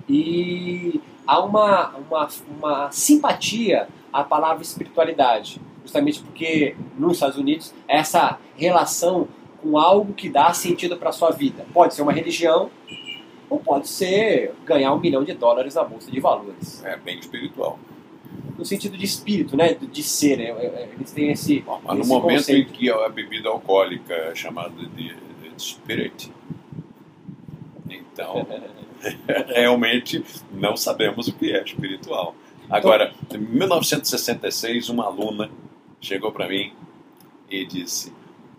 E há uma, uma, uma simpatia à palavra espiritualidade, justamente porque nos Estados Unidos essa relação com algo que dá sentido para a sua vida. Pode ser uma religião ou pode ser ganhar um milhão de dólares na bolsa de valores. é bem espiritual. No sentido de espírito, né? de ser. né? Eles têm esse. Bom, Mas no esse momento conceito. em que a bebida alcoólica é chamada de, de spirit, então realmente não sabemos o que é espiritual. Agora, em 1966, uma aluna chegou para mim e disse: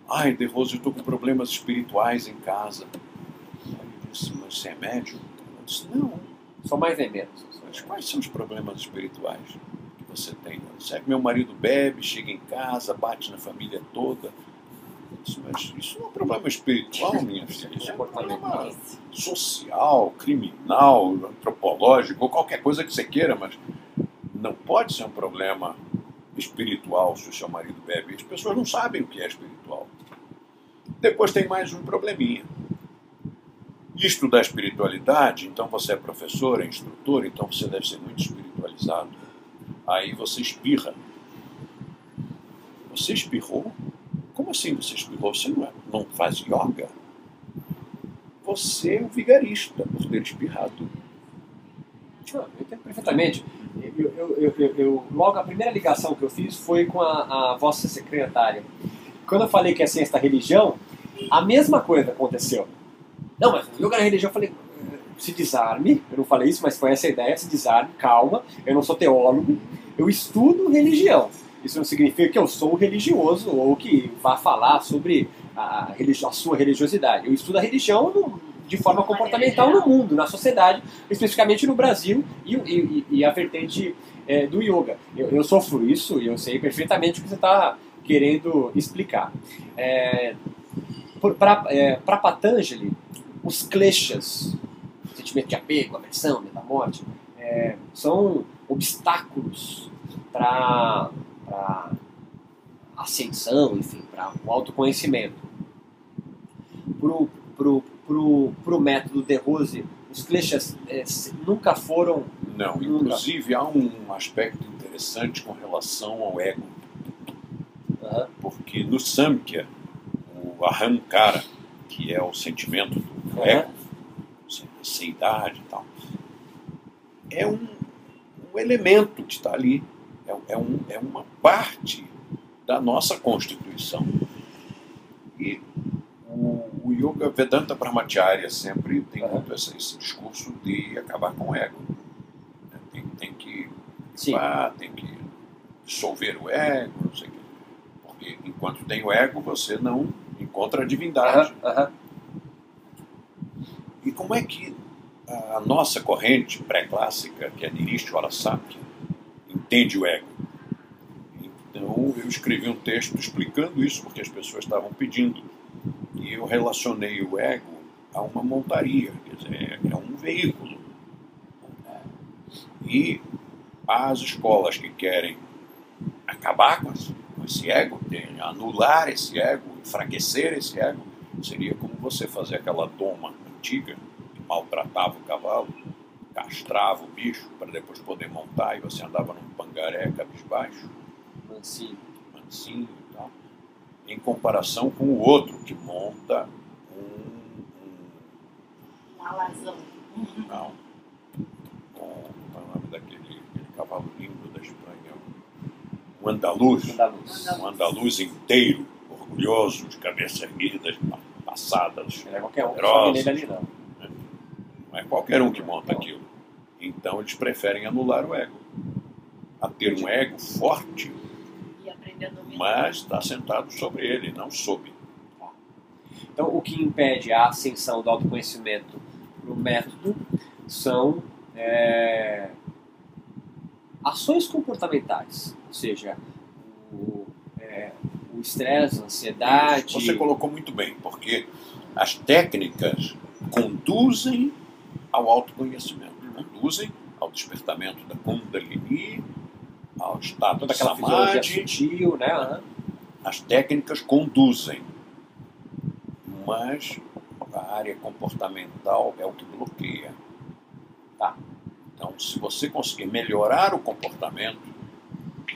Ai, De Rose, eu estou com problemas espirituais em casa. Eu disse: Mas você é médium? Ela disse: Não. São mais nem menos. Mas quais são os problemas espirituais que você tem? Ela disse: "É que meu marido bebe, chega em casa, bate na família toda. Eu disse, mas isso não é um problema espiritual, minha filha. Isso é um problema social, criminal, antropológico, ou qualquer coisa que você queira, mas não pode ser um problema espiritual se o seu marido bebe. As pessoas não sabem o que é espiritual. Depois tem mais um probleminha. Isto da espiritualidade, então você é professor, é instrutor, então você deve ser muito espiritualizado. Aí você espirra. Você espirrou? Como assim você espirrou? Você não, é- não faz yoga? Você é um vigarista por ter espirrado. Eu entendo perfeitamente. Eu, eu, eu, eu- logo, a primeira ligação que eu fiz foi com a, a vossa secretária. Quando eu falei que é ciência da religião, a mesma coisa aconteceu. Não, mas o yoga na religião, eu falei, eh, se desarme, eu não falei isso, mas foi essa a ideia, se desarme, calma, eu não sou teólogo, eu estudo religião. Isso não significa que eu sou religioso ou que vá falar sobre a, a sua religiosidade. Eu estudo a religião no- de forma comportamental no mundo, na sociedade, especificamente no Brasil e, e- e a vertente é, do yoga. Eu, eu, sofro isso e eu sei perfeitamente o que você está querendo explicar. É, Para é, Patanjali, os kleshas, sentimento de apego, aversão, medo da morte, é, são obstáculos para ascensão, enfim, para o autoconhecimento. Pro, pro, pro, pro método de Rose, os kleshas é, nunca foram. Não, nunca. inclusive há um aspecto interessante com relação ao ego. Uhum. Porque no Samkhya, o Ahankara, que é o sentimento do uhum. ego, seidade e tal, é um, um elemento que está ali, é, é, um, é uma parte da nossa Constituição. E o, o Yoga Vedanta Brahmacharya sempre tem muito esse, esse, discurso de acabar com o ego. Né? Tem, tem que limpar, tem que dissolver o ego, não sei o quê. Porque enquanto tem o ego, você não encontra a divindade. E como é que a nossa corrente pré-clássica, que é Nirishwara Samkhya, entende o ego? Então eu escrevi um texto explicando isso, porque as pessoas estavam pedindo. E eu relacionei o ego a uma montaria, quer dizer, é um veículo. E as escolas que querem acabar com esse ego, anular esse ego, enfraquecer esse ego, seria como você fazer aquela doma antiga que maltratava o cavalo, castrava o bicho para depois poder montar e você andava num pangaré cabisbaixo mansinho. Mansinho. Em comparação com o outro que monta um. Um alazão. Não. Qual é o nome daquele, aquele cavalo lindo da Espanha? Um andaluz. andaluz. Um andaluz inteiro, orgulhoso, de cabeça erguida, passadas. Não é qualquer um que ali, não. Não é qualquer um que monta aquilo. Então eles preferem anular o ego. A ter um ego forte mas está sentado sobre ele, não sob. Então, o que impede a ascensão do autoconhecimento no método são é, ações comportamentais, ou seja, o é, estresse, a ansiedade. Você colocou muito bem, porque as técnicas conduzem ao autoconhecimento, conduzem ao despertamento da Kundalini, ao estado Toda aquela samadhi, sutil, né? As técnicas conduzem, mas a área comportamental é o que bloqueia. Tá. Então, se você conseguir melhorar o comportamento,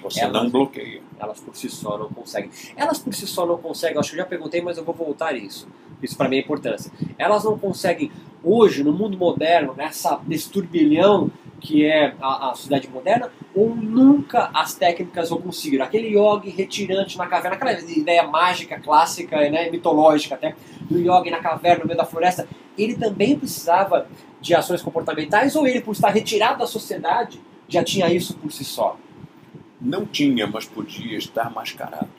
você elas, não bloqueia. Elas por si só não conseguem. Elas por si só não conseguem, acho que eu já perguntei, mas eu vou voltar a isso. Isso para mim é importância. Elas não conseguem, hoje, no mundo moderno, nessa, nesse turbilhão que é a, a, sociedade moderna, ou nunca as técnicas vão conseguir. Aquele yogi retirante na caverna, aquela ideia mágica, clássica, né, mitológica até, do yogi na caverna, no meio da floresta, ele também precisava de ações comportamentais ou ele, por estar retirado da sociedade, já tinha isso por si só? Não tinha, mas podia estar mascarado.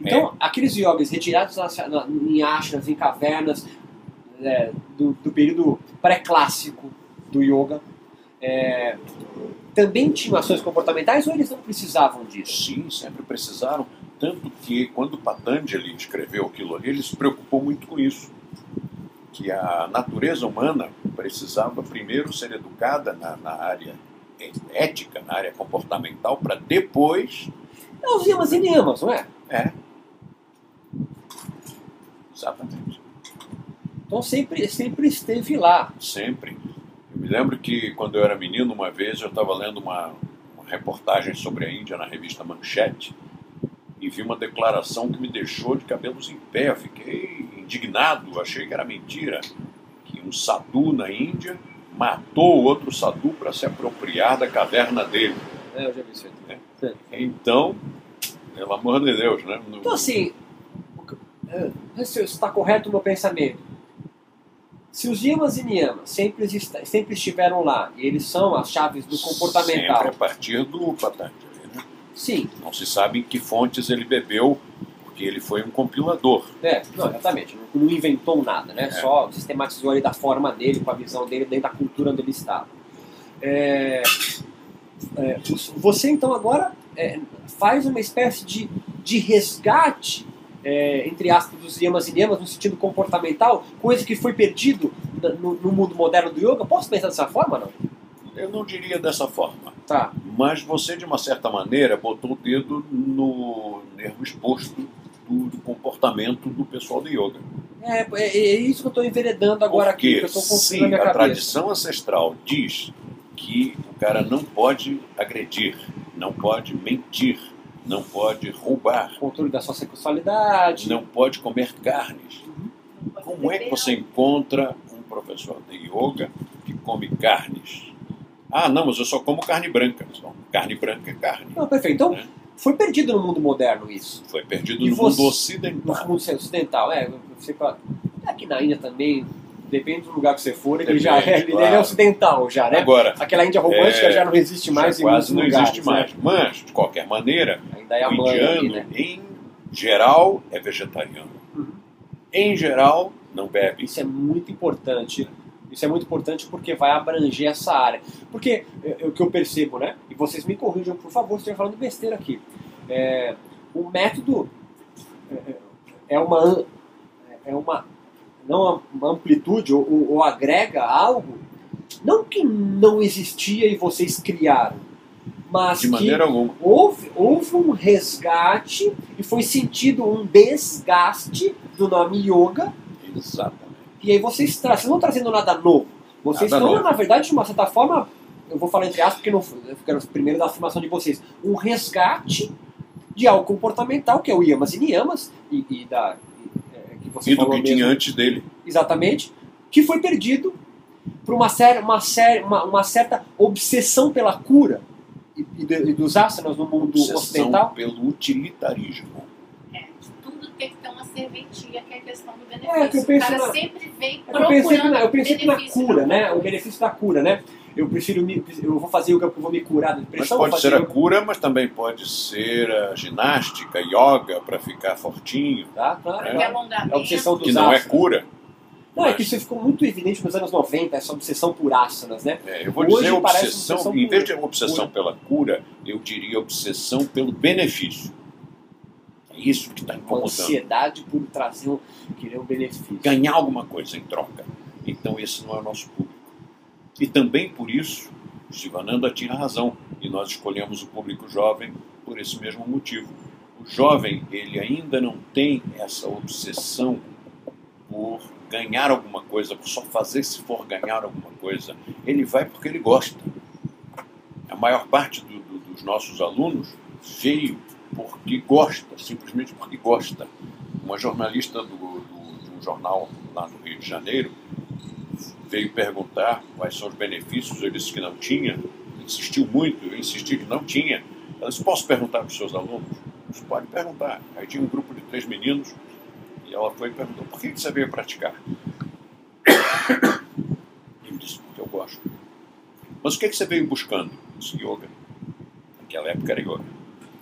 Então, é. aqueles yogis retirados em ashras, em cavernas, é, do, do, período pré-clássico do yoga, é, também tinham ações comportamentais ou eles não precisavam disso? Sim, sempre precisaram. Tanto que quando Patanjali escreveu aquilo ali, ele se preocupou muito com isso. Que a natureza humana precisava primeiro ser educada na, na área ética, na área comportamental, para depois. É os yamas e niyamas, não é? É. Exatamente. Então sempre, sempre esteve lá. Sempre. Eu me lembro que quando eu era menino, uma vez eu estava lendo uma, uma reportagem sobre a Índia na revista Manchete e vi uma declaração que me deixou de cabelos em pé. Eu fiquei indignado, achei que era mentira. Que um sadhu na Índia matou outro sadhu para se apropriar da caverna dele. É, eu já vi isso. É. Então, pelo amor de Deus, né? No... Então, assim, está correto o meu pensamento. Se os Yamas e Niyamas sempre, sempre estiveram lá, e eles são as chaves do comportamental. Sempre a partir do Patanjali, né? Sim. Não se sabe em que fontes ele bebeu, porque ele foi um compilador. É, não, exatamente. Não, não inventou nada, né? É. Só sistematizou ali da forma dele, com a visão dele, dentro da cultura onde ele estava. É, é, você então agora é, faz uma espécie de, de resgate, é, entre aspas, dos yamas e niyamas no sentido comportamental, coisa que foi perdido no, no, mundo moderno do yoga. Posso pensar dessa forma, não? Eu não diria dessa forma. Tá. Mas você, de uma certa maneira, botou o dedo no nervo exposto do, do comportamento do pessoal do yoga. É, é, é isso que eu estou enveredando agora Porque, aqui, que eu estou sim, a, a tradição ancestral diz que o cara não pode agredir, não pode mentir, não pode roubar. Controle da sua sexualidade. Não pode comer carnes. Uhum. Como é que você encontra um professor de yoga que come carnes? Ah, não, mas eu só como carne branca. carne branca é carne. Não, perfeito. Então, né? foi perdido no mundo moderno isso. Foi perdido e no você, mundo ocidental. No mundo ocidental, é. Você, aqui na Índia também, depende do lugar que você for, ele já é, claro. ele é ocidental já, né? Agora, Aquela Índia romântica é, já não existe mais em quase não lugares, existe mais. Né? Mas, de qualquer maneira, Ainda é o indiano, ali, né? em geral, é vegetariano. Uhum. Em geral, não bebe. Isso é muito importante isso é muito importante porque vai abranger essa área. Porque é, é, o que eu percebo, né? E vocês me corrijam, por favor, se estiver falando besteira aqui. É, o método é, é, é uma, é uma não amplitude ou, ou, agrega algo não que não existia e vocês criaram, mas de maneira alguma houve, houve um resgate e foi sentido um desgaste do nome yoga. Exato e aí vocês, tra vocês não trazendo nada novo. Vocês nada estão, novo. na verdade, de uma certa forma, eu vou falar entre aspas, porque não, eu quero primeiro da afirmação de vocês, um resgate de algo comportamental, que é o Yamas e Niyamas, e, e da. E, é, que você e do que tinha antes dele. Exatamente, que foi perdido por uma, série, uma, série, uma, uma certa obsessão pela cura e, e, de, e dos asanas no mundo obsessão ocidental. pelo utilitarismo tem que ter uma serventia, que é a questão do benefício. É, que eu penso o cara na, sempre vem procurando eu pensei, na, eu pensei na cura, né? O benefício da cura, né? Eu prefiro me, eu vou fazer o que eu vou me curar da depressão. Mas pode ser a cura, mas também pode ser a ginástica, yoga para ficar fortinho. Tá, claro. Né? É a obsessão dos que não é cura. Não, mas... é que isso ficou muito evidente nos anos 90, essa obsessão por asanas, né? É, eu vou Hoje dizer obsessão, obsessão em vez de obsessão cura. pela cura, eu diria obsessão pelo benefício. É isso que está incomodando. Ansiedade por trazer um, querer um benefício. Ganhar alguma coisa em troca. Então esse não é o nosso público. E também por isso, Sivananda tinha razão. E nós escolhemos o público jovem por esse mesmo motivo. O jovem, ele ainda não tem essa obsessão por ganhar alguma coisa, por só fazer se for ganhar alguma coisa. Ele vai porque ele gosta. A maior parte do, do, dos nossos alunos veio porque gosta, simplesmente porque gosta. Uma jornalista do, do, de um jornal lá no Rio de Janeiro veio perguntar quais são os benefícios, eu disse que não tinha, insistiu muito, eu insisti que não tinha. Ela disse, posso perguntar para os seus alunos? Você pode perguntar. Aí tinha um grupo de três meninos e ela foi e perguntou, por que você veio praticar? Eu disse, porque eu gosto. Mas o que, é que você veio buscando? Eu disse, yoga. Naquela época era yoga.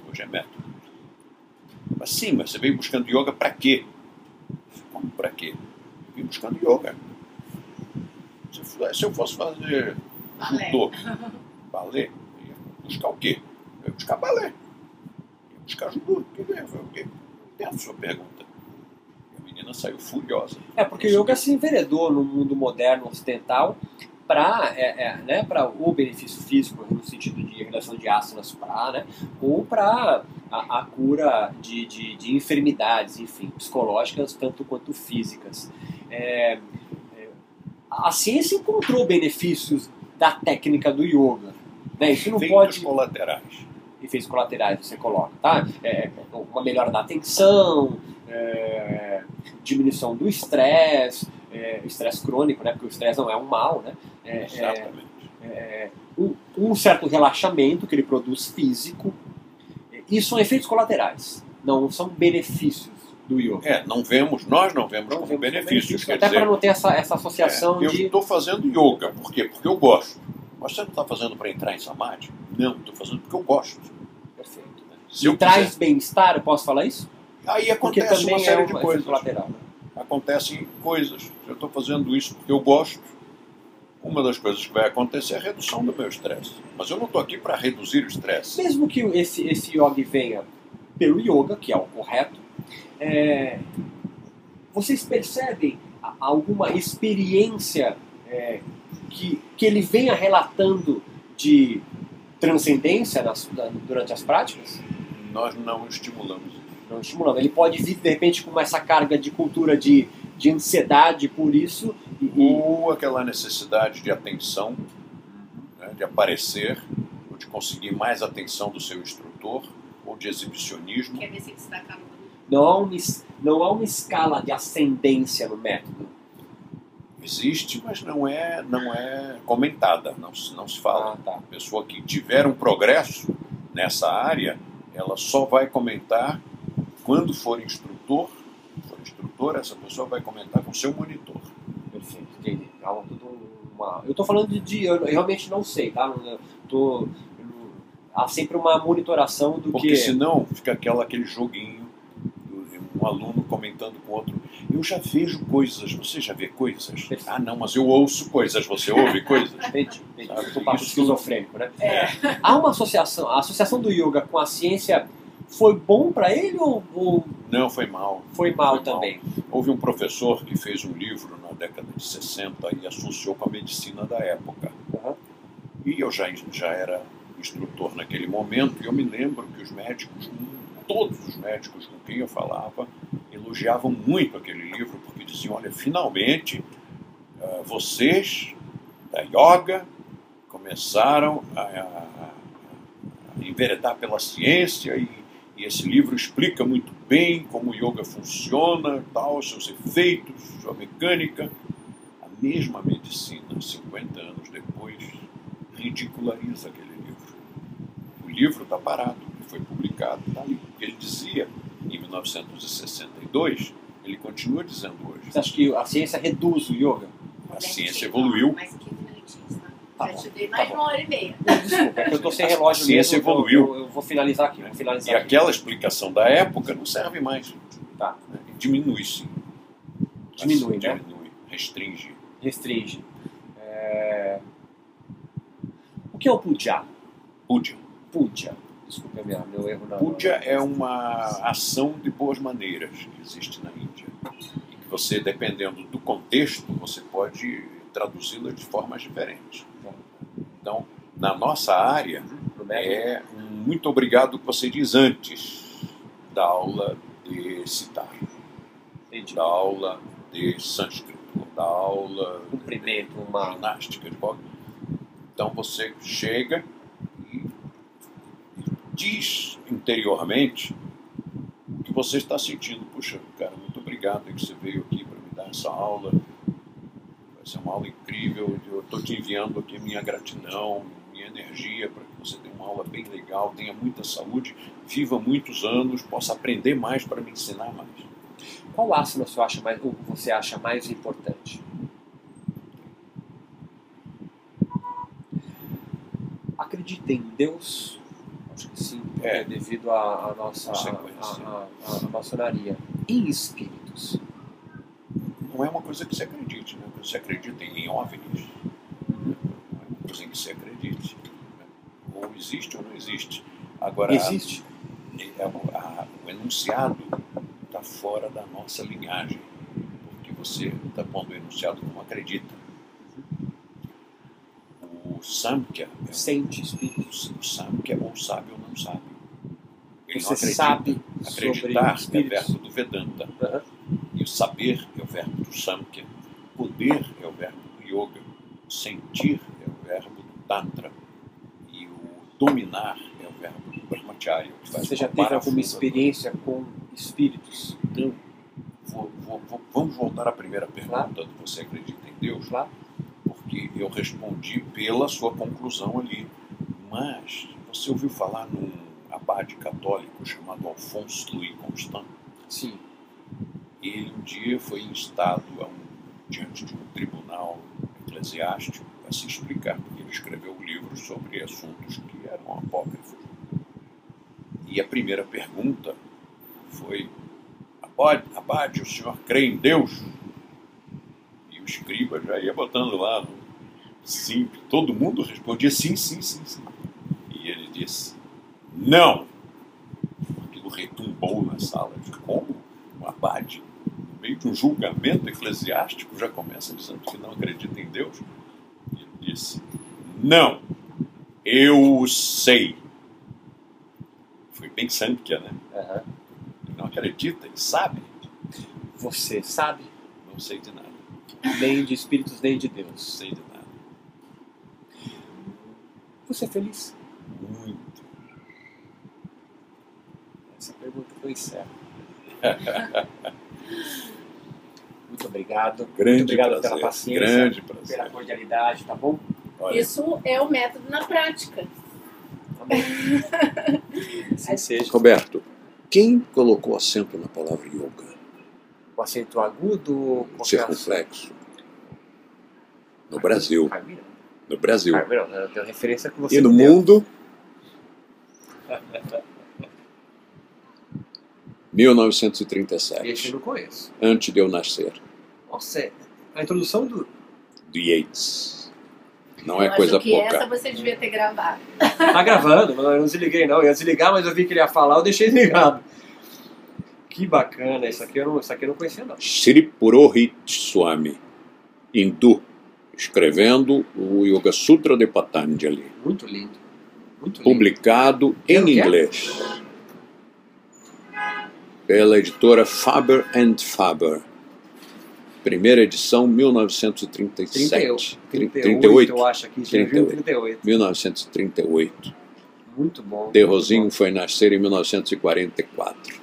Hoje é método. Mas sim, mas você veio buscando yoga para quê? Como para quê? Eu vim buscando yoga. Se eu fosse fazer judô, balé, eu ia buscar o quê? Eu ia buscar balé. Ia buscar judô. Que é? Foi o quê? Entendo a sua pergunta. E a menina saiu furiosa. É, porque o yoga se enveredou no mundo moderno ocidental para é, é, né, o benefício físico, no sentido de redação de asanas para, né, ou para a, a, cura de, de, de, enfermidades, enfim, psicológicas tanto quanto físicas. É, a ciência encontrou benefícios da técnica do yoga. Né? Isso não Efeitos pode. colaterais. Efeitos colaterais você coloca, tá? É, uma melhora da atenção, é, diminuição do estresse, estresse crônico, né? Porque o estresse não é um mal, né? É, Exatamente. É, é, um, um, certo relaxamento que ele produz físico. Isso são efeitos colaterais, não são benefícios do yoga. É, não vemos, nós não vemos não como vemos benefícios. Até para não ter essa, essa associação é, eu de. Eu estou fazendo yoga, por quê? Porque eu gosto. Mas você não está fazendo para entrar em samadhi? Não, estou fazendo porque eu gosto. Perfeito. Né? Se e traz bem-estar, eu posso falar isso? Aí acontece uma série é um de coisas. Colateral, né? Acontecem coisas. Eu estou fazendo isso porque eu gosto uma das coisas que vai acontecer é a redução do meu estresse. Mas eu não estou aqui para reduzir o estresse. Mesmo que esse, esse yogi venha pelo yoga, que é o correto, é, vocês percebem alguma experiência é, que, que ele venha relatando de transcendência nas- da- durante as práticas? Nós não estimulamos. Não estimulando. Ele pode vir, de repente, com essa carga de cultura de, de ansiedade por isso e, e- Ou aquela necessidade de atenção, né, de aparecer, ou de conseguir mais atenção do seu instrutor, ou de exibicionismo. Quer ver se destacar no. Não, há uma, não há uma escala de ascendência no método. Existe, mas não é, não é comentada, não se, não se fala. Ah, tá. A pessoa que tiver um progresso nessa área, ela só vai comentar quando for instrutor. For instrutor, essa pessoa vai comentar com seu monitor. Perfeito, entendi. Há uma- tudo uma- Eu estou falando de, de- Eu realmente não sei, tá? Eu tô- eu Há sempre uma monitoração do Porque que. senão fica aquela, aquele joguinho, um aluno comentando com outro. Eu já vejo coisas, você já vê coisas? Ah, não, mas eu ouço coisas, você ouve coisas? Entendi, entendi. Eu tô papo esquizofrênico, né? É. Há uma associação. A associação do yoga com a ciência foi bom para ele ou, ou Não, foi mal. foi mal Foi mal. também? Houve um professor que fez um livro na década de 60 e associou com a medicina da época. Aham. E eu já, já era instrutor naquele momento e eu me lembro que os médicos, todos os médicos com quem eu falava, elogiavam muito aquele livro porque diziam, olha, finalmente ah, vocês da yoga começaram a, a, enveredar pela ciência e, e esse livro explica muito bem como o yoga funciona, tal, seus efeitos, sua mecânica. A mesma medicina, 50 anos depois, ridiculariza aquele livro. O livro está parado, foi publicado, está ali. Ele dizia em 1962, ele continua dizendo hoje. Você acha que a ciência reduz o yoga? A ciência evoluiu, Mais 15 minutinhos, tá? Tá bom, dei tá mais bom. uma hora e meia. Desculpa, é que eu tô sem A relógio ciência mesmo, eu- evoluiu. Eu, eu vou finalizar aqui, vou e finalizar aqui. aquela explicação da época não serve mais. Tá. né? Diminui sim. Diminui, Assim, né? Diminui, restringe. Restringe. É, O que é o puja? Puja. Puja. Desculpa minha, meu erro na. Puja é uma ação de boas maneiras que existe na Índia. E que você, dependendo do contexto, você pode traduzi-la de formas diferentes. Então, na nossa área, é um muito obrigado que você diz antes da aula de citar, Entendi. da aula de sânscrito, da aula Cumprimento, uma. ginástica. De qual... Então você chega diz interiormente que você está sentindo. Puxa, cara, muito obrigado que você veio aqui para me dar essa aula. Vai ser uma aula incrível. Eu estou te enviando aqui minha gratidão, minha energia para que você tenha uma aula bem legal, tenha muita saúde, viva muitos anos, possa aprender mais para me ensinar mais. Qual asana você acha mais, você acha mais importante? Acredita em Deus? Que sim, É. é devido à nossa à maçonaria. Em espíritos. Não é uma coisa que você acredite, né? Você acredita em OVNIs, não é uma coisa em que você acredite. né? Ou existe ou não existe. Agora, Existe? é, o- a- o enunciado está fora da nossa linhagem, porque você está pondo o enunciado como acredita. O Samkhya é Sente espíritos. o Samkhya ou sabe ou não sabe. Ele não Você acredita. sabe Acreditar é verbo do Vedanta. Aham. E o saber é o verbo do Samkhya. Poder é o verbo do Yoga. Sentir é o verbo do Tantra. E o dominar é o verbo do Brahmacharya. Você já teve alguma experiência com espíritos? Então, vou- vou- vou- vamos voltar à primeira pergunta do você acredita em Deus? Lá? Porque eu respondi pela sua conclusão ali. Mas você ouviu falar num abade católico chamado Alfonso Louis Constant? Sim. Ele um dia foi instado a um, diante de um tribunal eclesiástico a se explicar, porque ele escreveu um livro sobre assuntos que eram apócrifos. E a primeira pergunta foi: Abade, abade, o senhor crê em Deus? E o escriba já ia botando lá Sim, todo mundo respondia sim, sim, sim, sim. E ele disse: Não! Aquilo retumbou na sala. De como? O abade, no meio de um julgamento eclesiástico, já começa dizendo que não acredita em Deus. E ele disse: Não! Eu sei. Foi bem Sankhya, né? Ele não acredita, ele sabe. Você sabe? Não sei de nada. Nem de espíritos, nem de Deus. sei de nada. Você é feliz? Muito. Essa pergunta foi encerra. Muito obrigado. Grande Muito obrigado prazer. pela paciência, Grande pela cordialidade, tá bom? Olha, Isso é o método na prática. Assim seja. Roberto, quem colocou acento na palavra yoga? O acento agudo, Circunflexo. No Brasil. No Brasil. Carmina, não, eu tenho referência que você E no deu. mundo? 1937, Esse eu não conheço. antes de eu nascer, Nossa, é- a introdução do. do Yates. Não Eu é acho coisa que pouca. essa você devia ter gravado. Tá gravando, não, eu não desliguei não. Eu ia desligar, mas eu vi que ele ia falar, eu deixei ligado. Que bacana, isso aqui eu não, isso aqui eu não conhecia não. Sri Purohit Swami, hindu, escrevendo o Yoga Sutra de Patanjali, Muito lindo. Muito lindo. publicado em Pelo quê? inglês pela editora Faber and Faber. Primeira edição, 1937. 38, 38. eu acho aqui. Já viu 38. 38. 1938. Muito bom. De Rosinho foi nascer em 1944.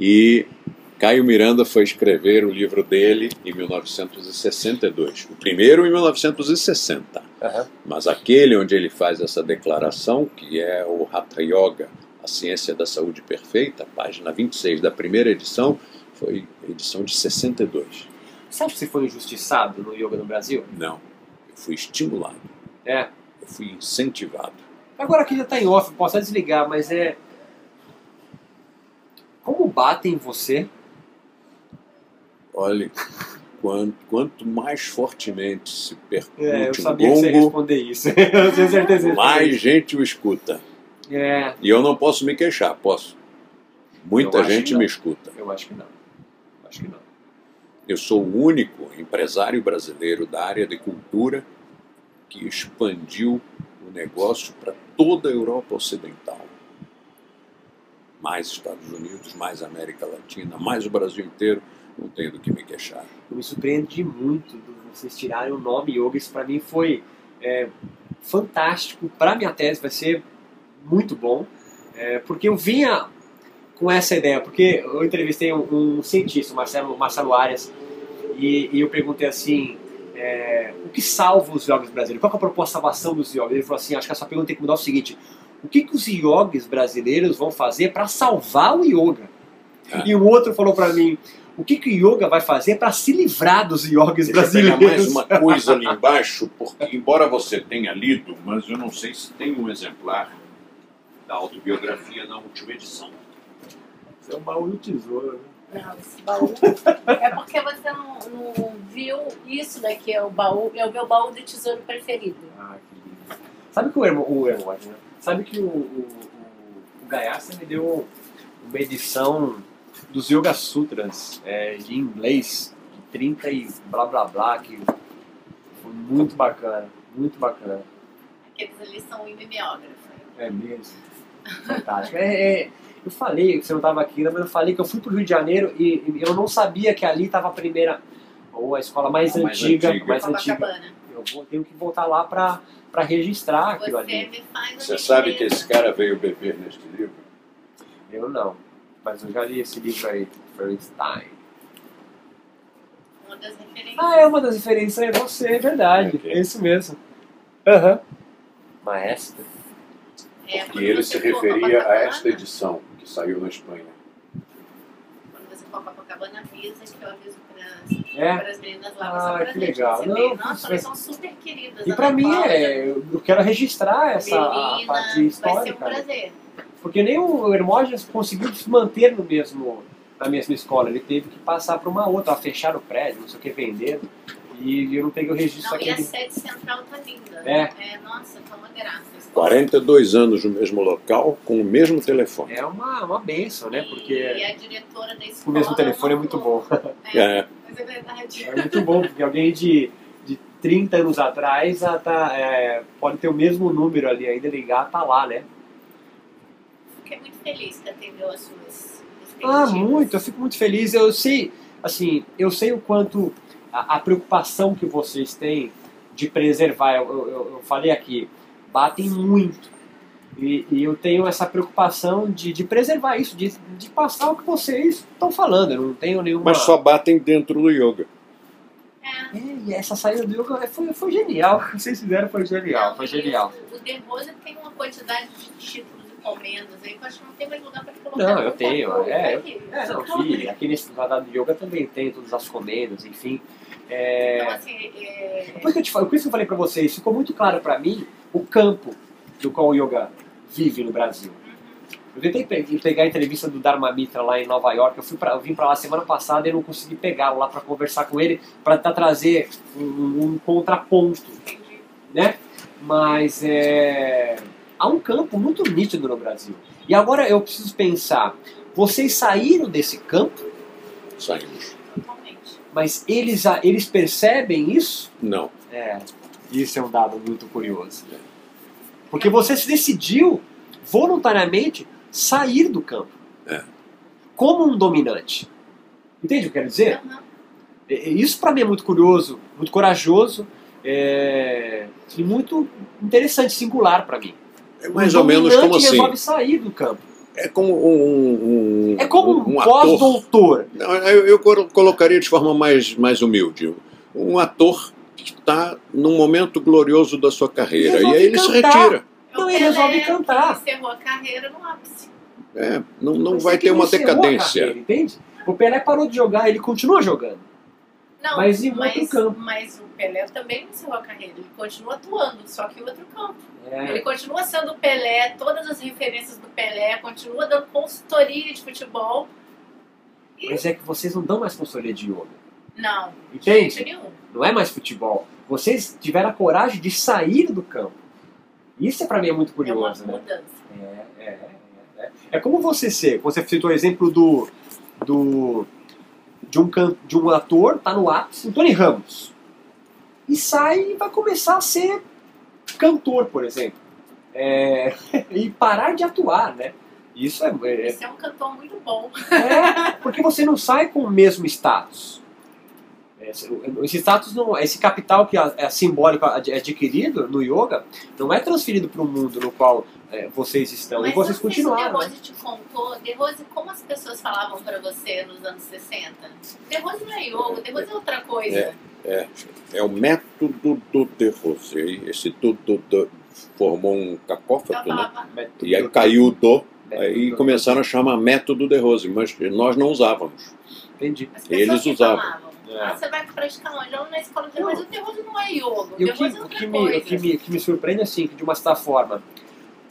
E Caio Miranda foi escrever o livro dele em 1962. O primeiro em 1960. Aham. Mas aquele onde ele faz essa declaração, que é o Hatha Yoga, a ciência da saúde perfeita, página 26 da primeira edição, foi edição de 62. Sabe se foi injustiçado no yoga no Brasil? Não, eu fui estimulado, É. eu fui incentivado. Agora aqui já tá em off, posso até desligar, mas é. Como batem em você? Olhe, quanto, quanto mais fortemente se percute É, eu um sabia que você ia gongo, responder isso. eu tinha certeza. mais gente o escuta. É, E eu não posso me queixar, posso. Muita Eu gente me escuta. eu acho que não. Acho que não. Eu sou o único empresário brasileiro da área de cultura que expandiu o negócio para toda a Europa Ocidental. Mais Estados Unidos, mais América Latina, mais o Brasil inteiro, não tenho do que me queixar. Eu me surpreendi muito de vocês tirarem o nome yoga. Isso para mim foi é, fantástico. Para minha tese vai ser muito bom, é, porque eu vinha com essa ideia. Porque eu entrevistei um, um cientista, o Marcelo, Marcelo Arias, e, e eu perguntei assim: é, o que salva os yogis brasileiros? Qual é a proposta de salvação dos yogis? Ele falou assim: acho que essa pergunta tem que mudar o seguinte. O que, que os yogis brasileiros vão fazer para salvar o yoga? Ah. E o outro falou para mim: o que, que o yoga vai fazer para se livrar dos yogis Deixa eu pegar brasileiros? mais uma coisa ali embaixo, porque embora você tenha lido, mas eu não sei se tem um exemplar da autobiografia na última edição. Isso é um baú do tesouro. né? Não, esse baú. é porque você não, não viu isso daqui, é o baú. É o meu baú de tesouro preferido. Ah, que lindo. Sabe que o Hermo, o né? Sabe que o, o, o, me deu uma edição dos Yoga Sutras é, de inglês, de 30 e blá blá blá, que foi muito bacana, muito bacana. Aqueles ali são mimeógrafos. É mesmo. Fantástico. É, é, eu falei que você não estava aqui, né, mas eu falei que eu fui para o Rio de Janeiro e, e eu não sabia que ali estava a primeira, ou a escola mais A mais antiga, antiga. mais antiga. Eu vou, tenho que voltar lá para registrar aquilo Você ali. me faz uma Você sabe que esse cara veio beber neste livro? Eu não, mas eu já li esse livro aí, Fernstein. Uma das referências. Ah, é uma das referências, é você, é verdade, Ok. é isso mesmo. Aham. Maestro. É, E quando ele se referia a esta edição que saiu na Espanha. Quando você for Copacabana, avisa que eu aviso para É. as meninas lá. Ah, é que prazer legal. Não, Nossa, elas são super queridas. E Ana pra mim é, eu quero registrar essa a Melina, parte Vai ser um histórica. né? Porque nem o Hermógenes conseguiu se manter no mesmo, na mesma escola. Ele teve que passar para uma outra, fechar o prédio, não sei o que, vender. E eu não peguei o registro Não, e a aqui. sede central tá linda. É. nossa, tá uma graça. 42 anos no mesmo local, com o mesmo telefone. É uma, uma benção, né? E Porque a diretora da escola. o mesmo telefone é muito bom. É, É. Mas é verdade. É muito bom, porque alguém de, de 30 anos atrás ah, tá, é, pode ter o mesmo número ali ainda, ligar, tá lá, né? Fiquei muito feliz que atendeu as suas Ah, muito, eu fico muito feliz. Eu sei, assim, eu sei o quanto a, a preocupação que vocês têm de preservar. Eu, eu- eu falei aqui, batem muito. E, e eu tenho essa preocupação de, de preservar isso, de, de passar o que vocês estão falando. Eu não tenho nenhuma. Mas só batem dentro do yoga. É. É, e essa saída do yoga foi, foi genial. O que vocês fizeram foi genial, Não, foi genial. O, Rose tem uma quantidade de títulos e comendas aí que eu acho que não tem mais lugar pra colocar. Não, eu tenho, coisa é, eu- aqui. É, não, vi. Aqui nesse quadrado de yoga também tem todas as comendas, enfim. É, Então, assim, é... Por isso que eu te falo- por isso que eu falei pra vocês, ficou muito claro pra mim o campo do qual o yoga vive no Brasil. Eu tentei pe- pegar a entrevista do Dharma Mitra lá em Nova York, eu, fui pra, eu vim pra lá semana passada e não consegui pegá-lo lá pra conversar com ele, pra tentar trazer um, um contraponto, entendi. né? Mas é, há um campo muito nítido no Brasil. E agora eu preciso pensar, vocês saíram desse campo, Saímos. Totalmente. mas eles, eles percebem isso? Não. É, isso é um dado muito curioso. Porque você se decidiu voluntariamente sair do campo. É. Como um dominante. Entende o que eu quero dizer? É- é- Isso para mim é muito curioso, muito corajoso é, e muito interessante, singular para mim. É mais um ou menos como assim. resolve sair do campo. É como um. um- É como um, um ator. pós-doutor. Não, eu, eu colo- colocaria de forma mais, mais humilde. Um ator que está num momento glorioso da sua carreira. E aí ele se cantar. retira. É o Não, ele Pelé resolve cantar. que encerrou a carreira no ápice. É, não, não vai é ter uma decadência. carreira, entende? O Pelé parou de jogar, ele continua jogando. Não, Mas em outro mas, campo. mas o Pelé também encerrou a carreira. Ele continua atuando, só que em outro campo. É. Ele continua sendo o Pelé, todas as referências do Pelé, continua dando consultoria de futebol. E Mas é que vocês não dão mais consultoria de yoga. não, de Entende? Não é mais futebol. Vocês tiveram a coragem de sair do campo. Isso é para mim é muito É uma curioso, né? mudança. É, é, é, é. É como você ser. Você citou o exemplo do, do de um can, de um ator tá no ápice, o Tony Ramos, e sai e vai começar a ser cantor, por exemplo, É, e parar de atuar, né? Isso é, é, Você é um cantor muito bom. É, porque você não sai com o mesmo status. Esse, status não, esse capital que é, é simbólico ad- adquirido no yoga não é transferido para o mundo no qual é, vocês estão Mas e vocês não sei se o continuaram. De né? Rose te contou, De Rose, como as pessoas falavam pra você nos anos 60? De Rose não é yoga, De Rose é outra coisa. É, é o método do De Rose. Esse tudo do- formou um cacófato, né? E aí caiu o do, É, aí começaram a chamar método De Rose, mas nós não usávamos. Entendi. Eles usavam. falavam. É. Ah, você vai praticar onde? Eu na escola de Não. mas o Rose não é yoga, o E que, é o que, me, coisa. o que, me, o que me surpreende é assim, que de uma certa forma,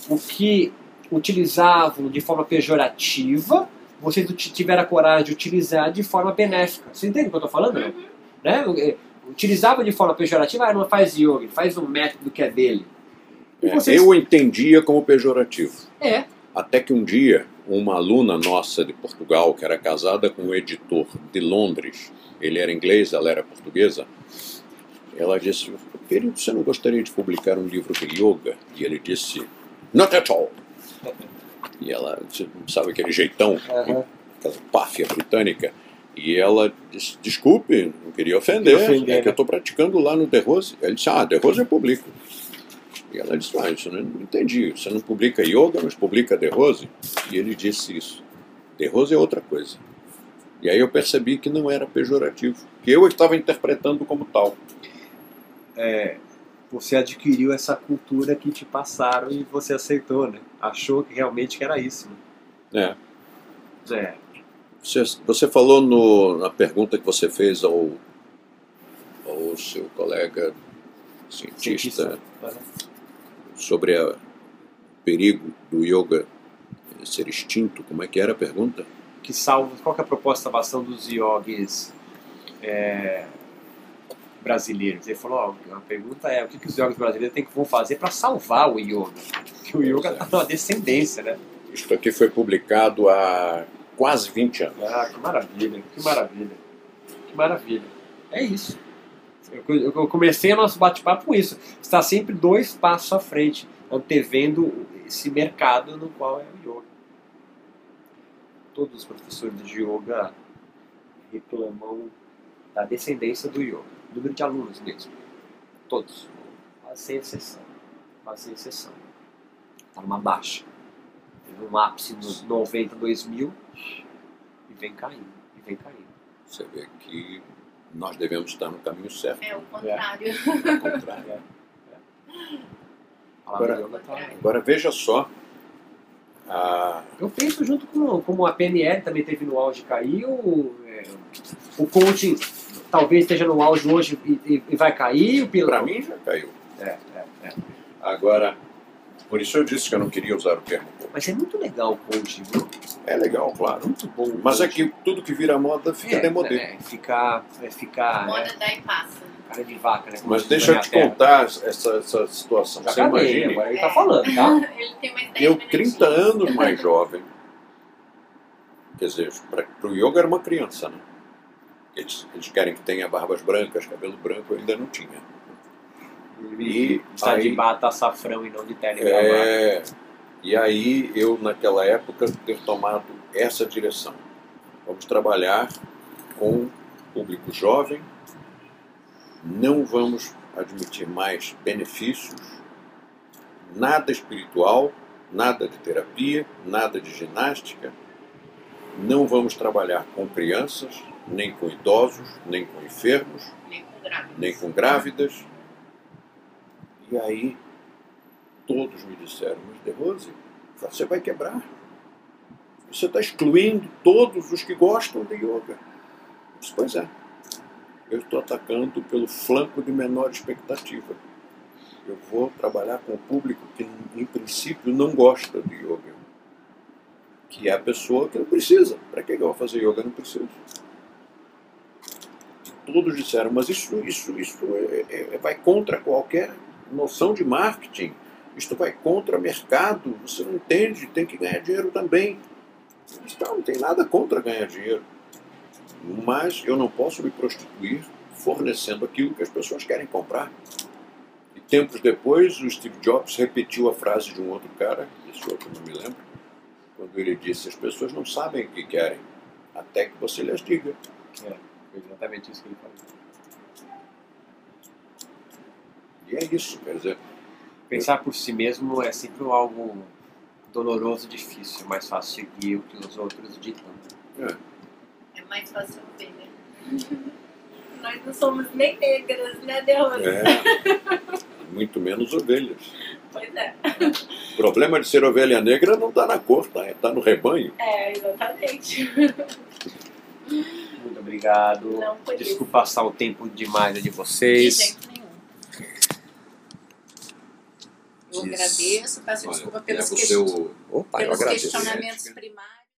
o que utilizavam de forma pejorativa, vocês tiveram a coragem de utilizar de forma benéfica. Você entende o que eu estou falando? Não? Uhum. né? Eh, Utilizavam de forma pejorativa, ah, não faz yoga, ele faz um método que é dele. É, vocês- Eu entendia como pejorativo. É, Até que um dia, uma aluna nossa de Portugal, que era casada com um editor de Londres, ele era inglês, ela era portuguesa, ela disse: Querido, você não gostaria de publicar um livro de yoga? E ele disse: Not at all. E ela, sabe aquele jeitão, aquela páfia britânica? E ela disse: Desculpe, não queria ofender, Queria ofender, é que né? eu estou praticando lá no The Rose. Ele disse: Ah, The Rose eu publico. E ela disse: Ah, isso eu não entendi. Você não publica yoga, mas publica The Rose? E ele disse isso. The Rose é outra coisa. E aí eu percebi que não era pejorativo, que eu estava interpretando como tal. você adquiriu essa cultura que te passaram e você aceitou, né? Achou que realmente que era isso. É. Né? É. Você, você falou no- na pergunta que você fez ao, ao seu colega cientista Aham. sobre a- o perigo do yoga ser extinto. Como é que era a pergunta? Que salva, qual que é a proposta de salvação dos yogis é, brasileiros. Ele falou, ó, a pergunta é o que, que os yogis brasileiros têm que vão fazer para salvar o yoga? Porque o yoga está numa descendência, né? Isto aqui foi publicado há quase 20 anos. Ah, que maravilha, que maravilha. Que maravilha. É isso. Eu, eu comecei o nosso bate-papo com isso. Está sempre dois passos à frente, antevendo esse mercado no qual é o yoga. Todos os professores de yoga reclamam da descendência do yoga, número de alunos mesmo. Todos. Quase sem exceção. Quase sem exceção. Está numa baixa. Teve um ápice nos 90, 2000 e vem caindo, e vem caindo. Você vê que nós devemos estar no caminho certo. É o contrário. É o contrário. É. Agora- Yoga tá- Agora veja só. A, Eu penso junto com como a PNL também teve no auge e caiu, é, o coaching talvez esteja no auge hoje e, e- e vai cair, o para pilar. mim já caiu. É, é, é. Agora, por isso eu disse que eu não queria usar o termo. Mas é muito legal o coaching, viu? É legal, claro. Muito bom. o Mas é que tudo que vira moda fica é, demodê. É, ficar, é ficar Moda é, daí passa. Cara de vaca, né? Mas deixa eu te contar essa, essa situação. Já Você acabei, imagine, agora ele É. tá falando, tá? Ele tem mais 10 eu, minutinhos. 30 anos mais jovem, quer dizer, para o yoga era uma criança, né? Eles, eles querem que tenha barbas brancas, cabelo branco, eu ainda não tinha. E está de aí- bata açafrão e não de terno e. É, e aí eu, naquela época, ter tomado essa direção. Vamos trabalhar com público jovem, não vamos admitir mais benefícios, nada espiritual, nada de terapia, nada de ginástica, não vamos trabalhar com crianças, nem com idosos, nem com enfermos, Nem com grávidas. nem com grávidas. E aí todos me disseram, mas De Rose, você vai quebrar. Você está excluindo todos os que gostam de yoga. Eu disse, pois é. Eu estou atacando pelo flanco de menor expectativa. Eu vou trabalhar com o público que, em princípio, não gosta de yoga. Que é a pessoa que não precisa. Para que eu vou fazer yoga? Não preciso. E todos disseram, mas isso, isso, isso é- é- vai contra qualquer noção de marketing. Isto vai contra mercado. Você não entende, tem que ganhar dinheiro também. Não, não tem nada contra ganhar dinheiro. Mas eu não posso me prostituir fornecendo aquilo que as pessoas querem comprar. E tempos depois, o Steve Jobs repetiu a frase de um outro cara, esse outro não me lembro, quando ele disse: As pessoas não sabem o que querem, até que você lhes diga. É, foi exatamente isso que ele falou. E é isso, quer dizer, Pensar por si mesmo é sempre algo doloroso e difícil. É mais fácil seguir o que os outros ditam. É mais fácil ver, né? Nós não somos nem negras, né, Deus? é, muito menos ovelhas. Pois é. O problema de ser ovelha negra não está na cor, está tá no rebanho. É, exatamente. Muito obrigado. Não isso. Desculpa passar o tempo demais de De vocês. jeito nenhum. Eu Diz- agradeço, peço Olha, desculpa pelos, leva o ques- seu- Opa, eu pelos agradeço. questionamentos primários.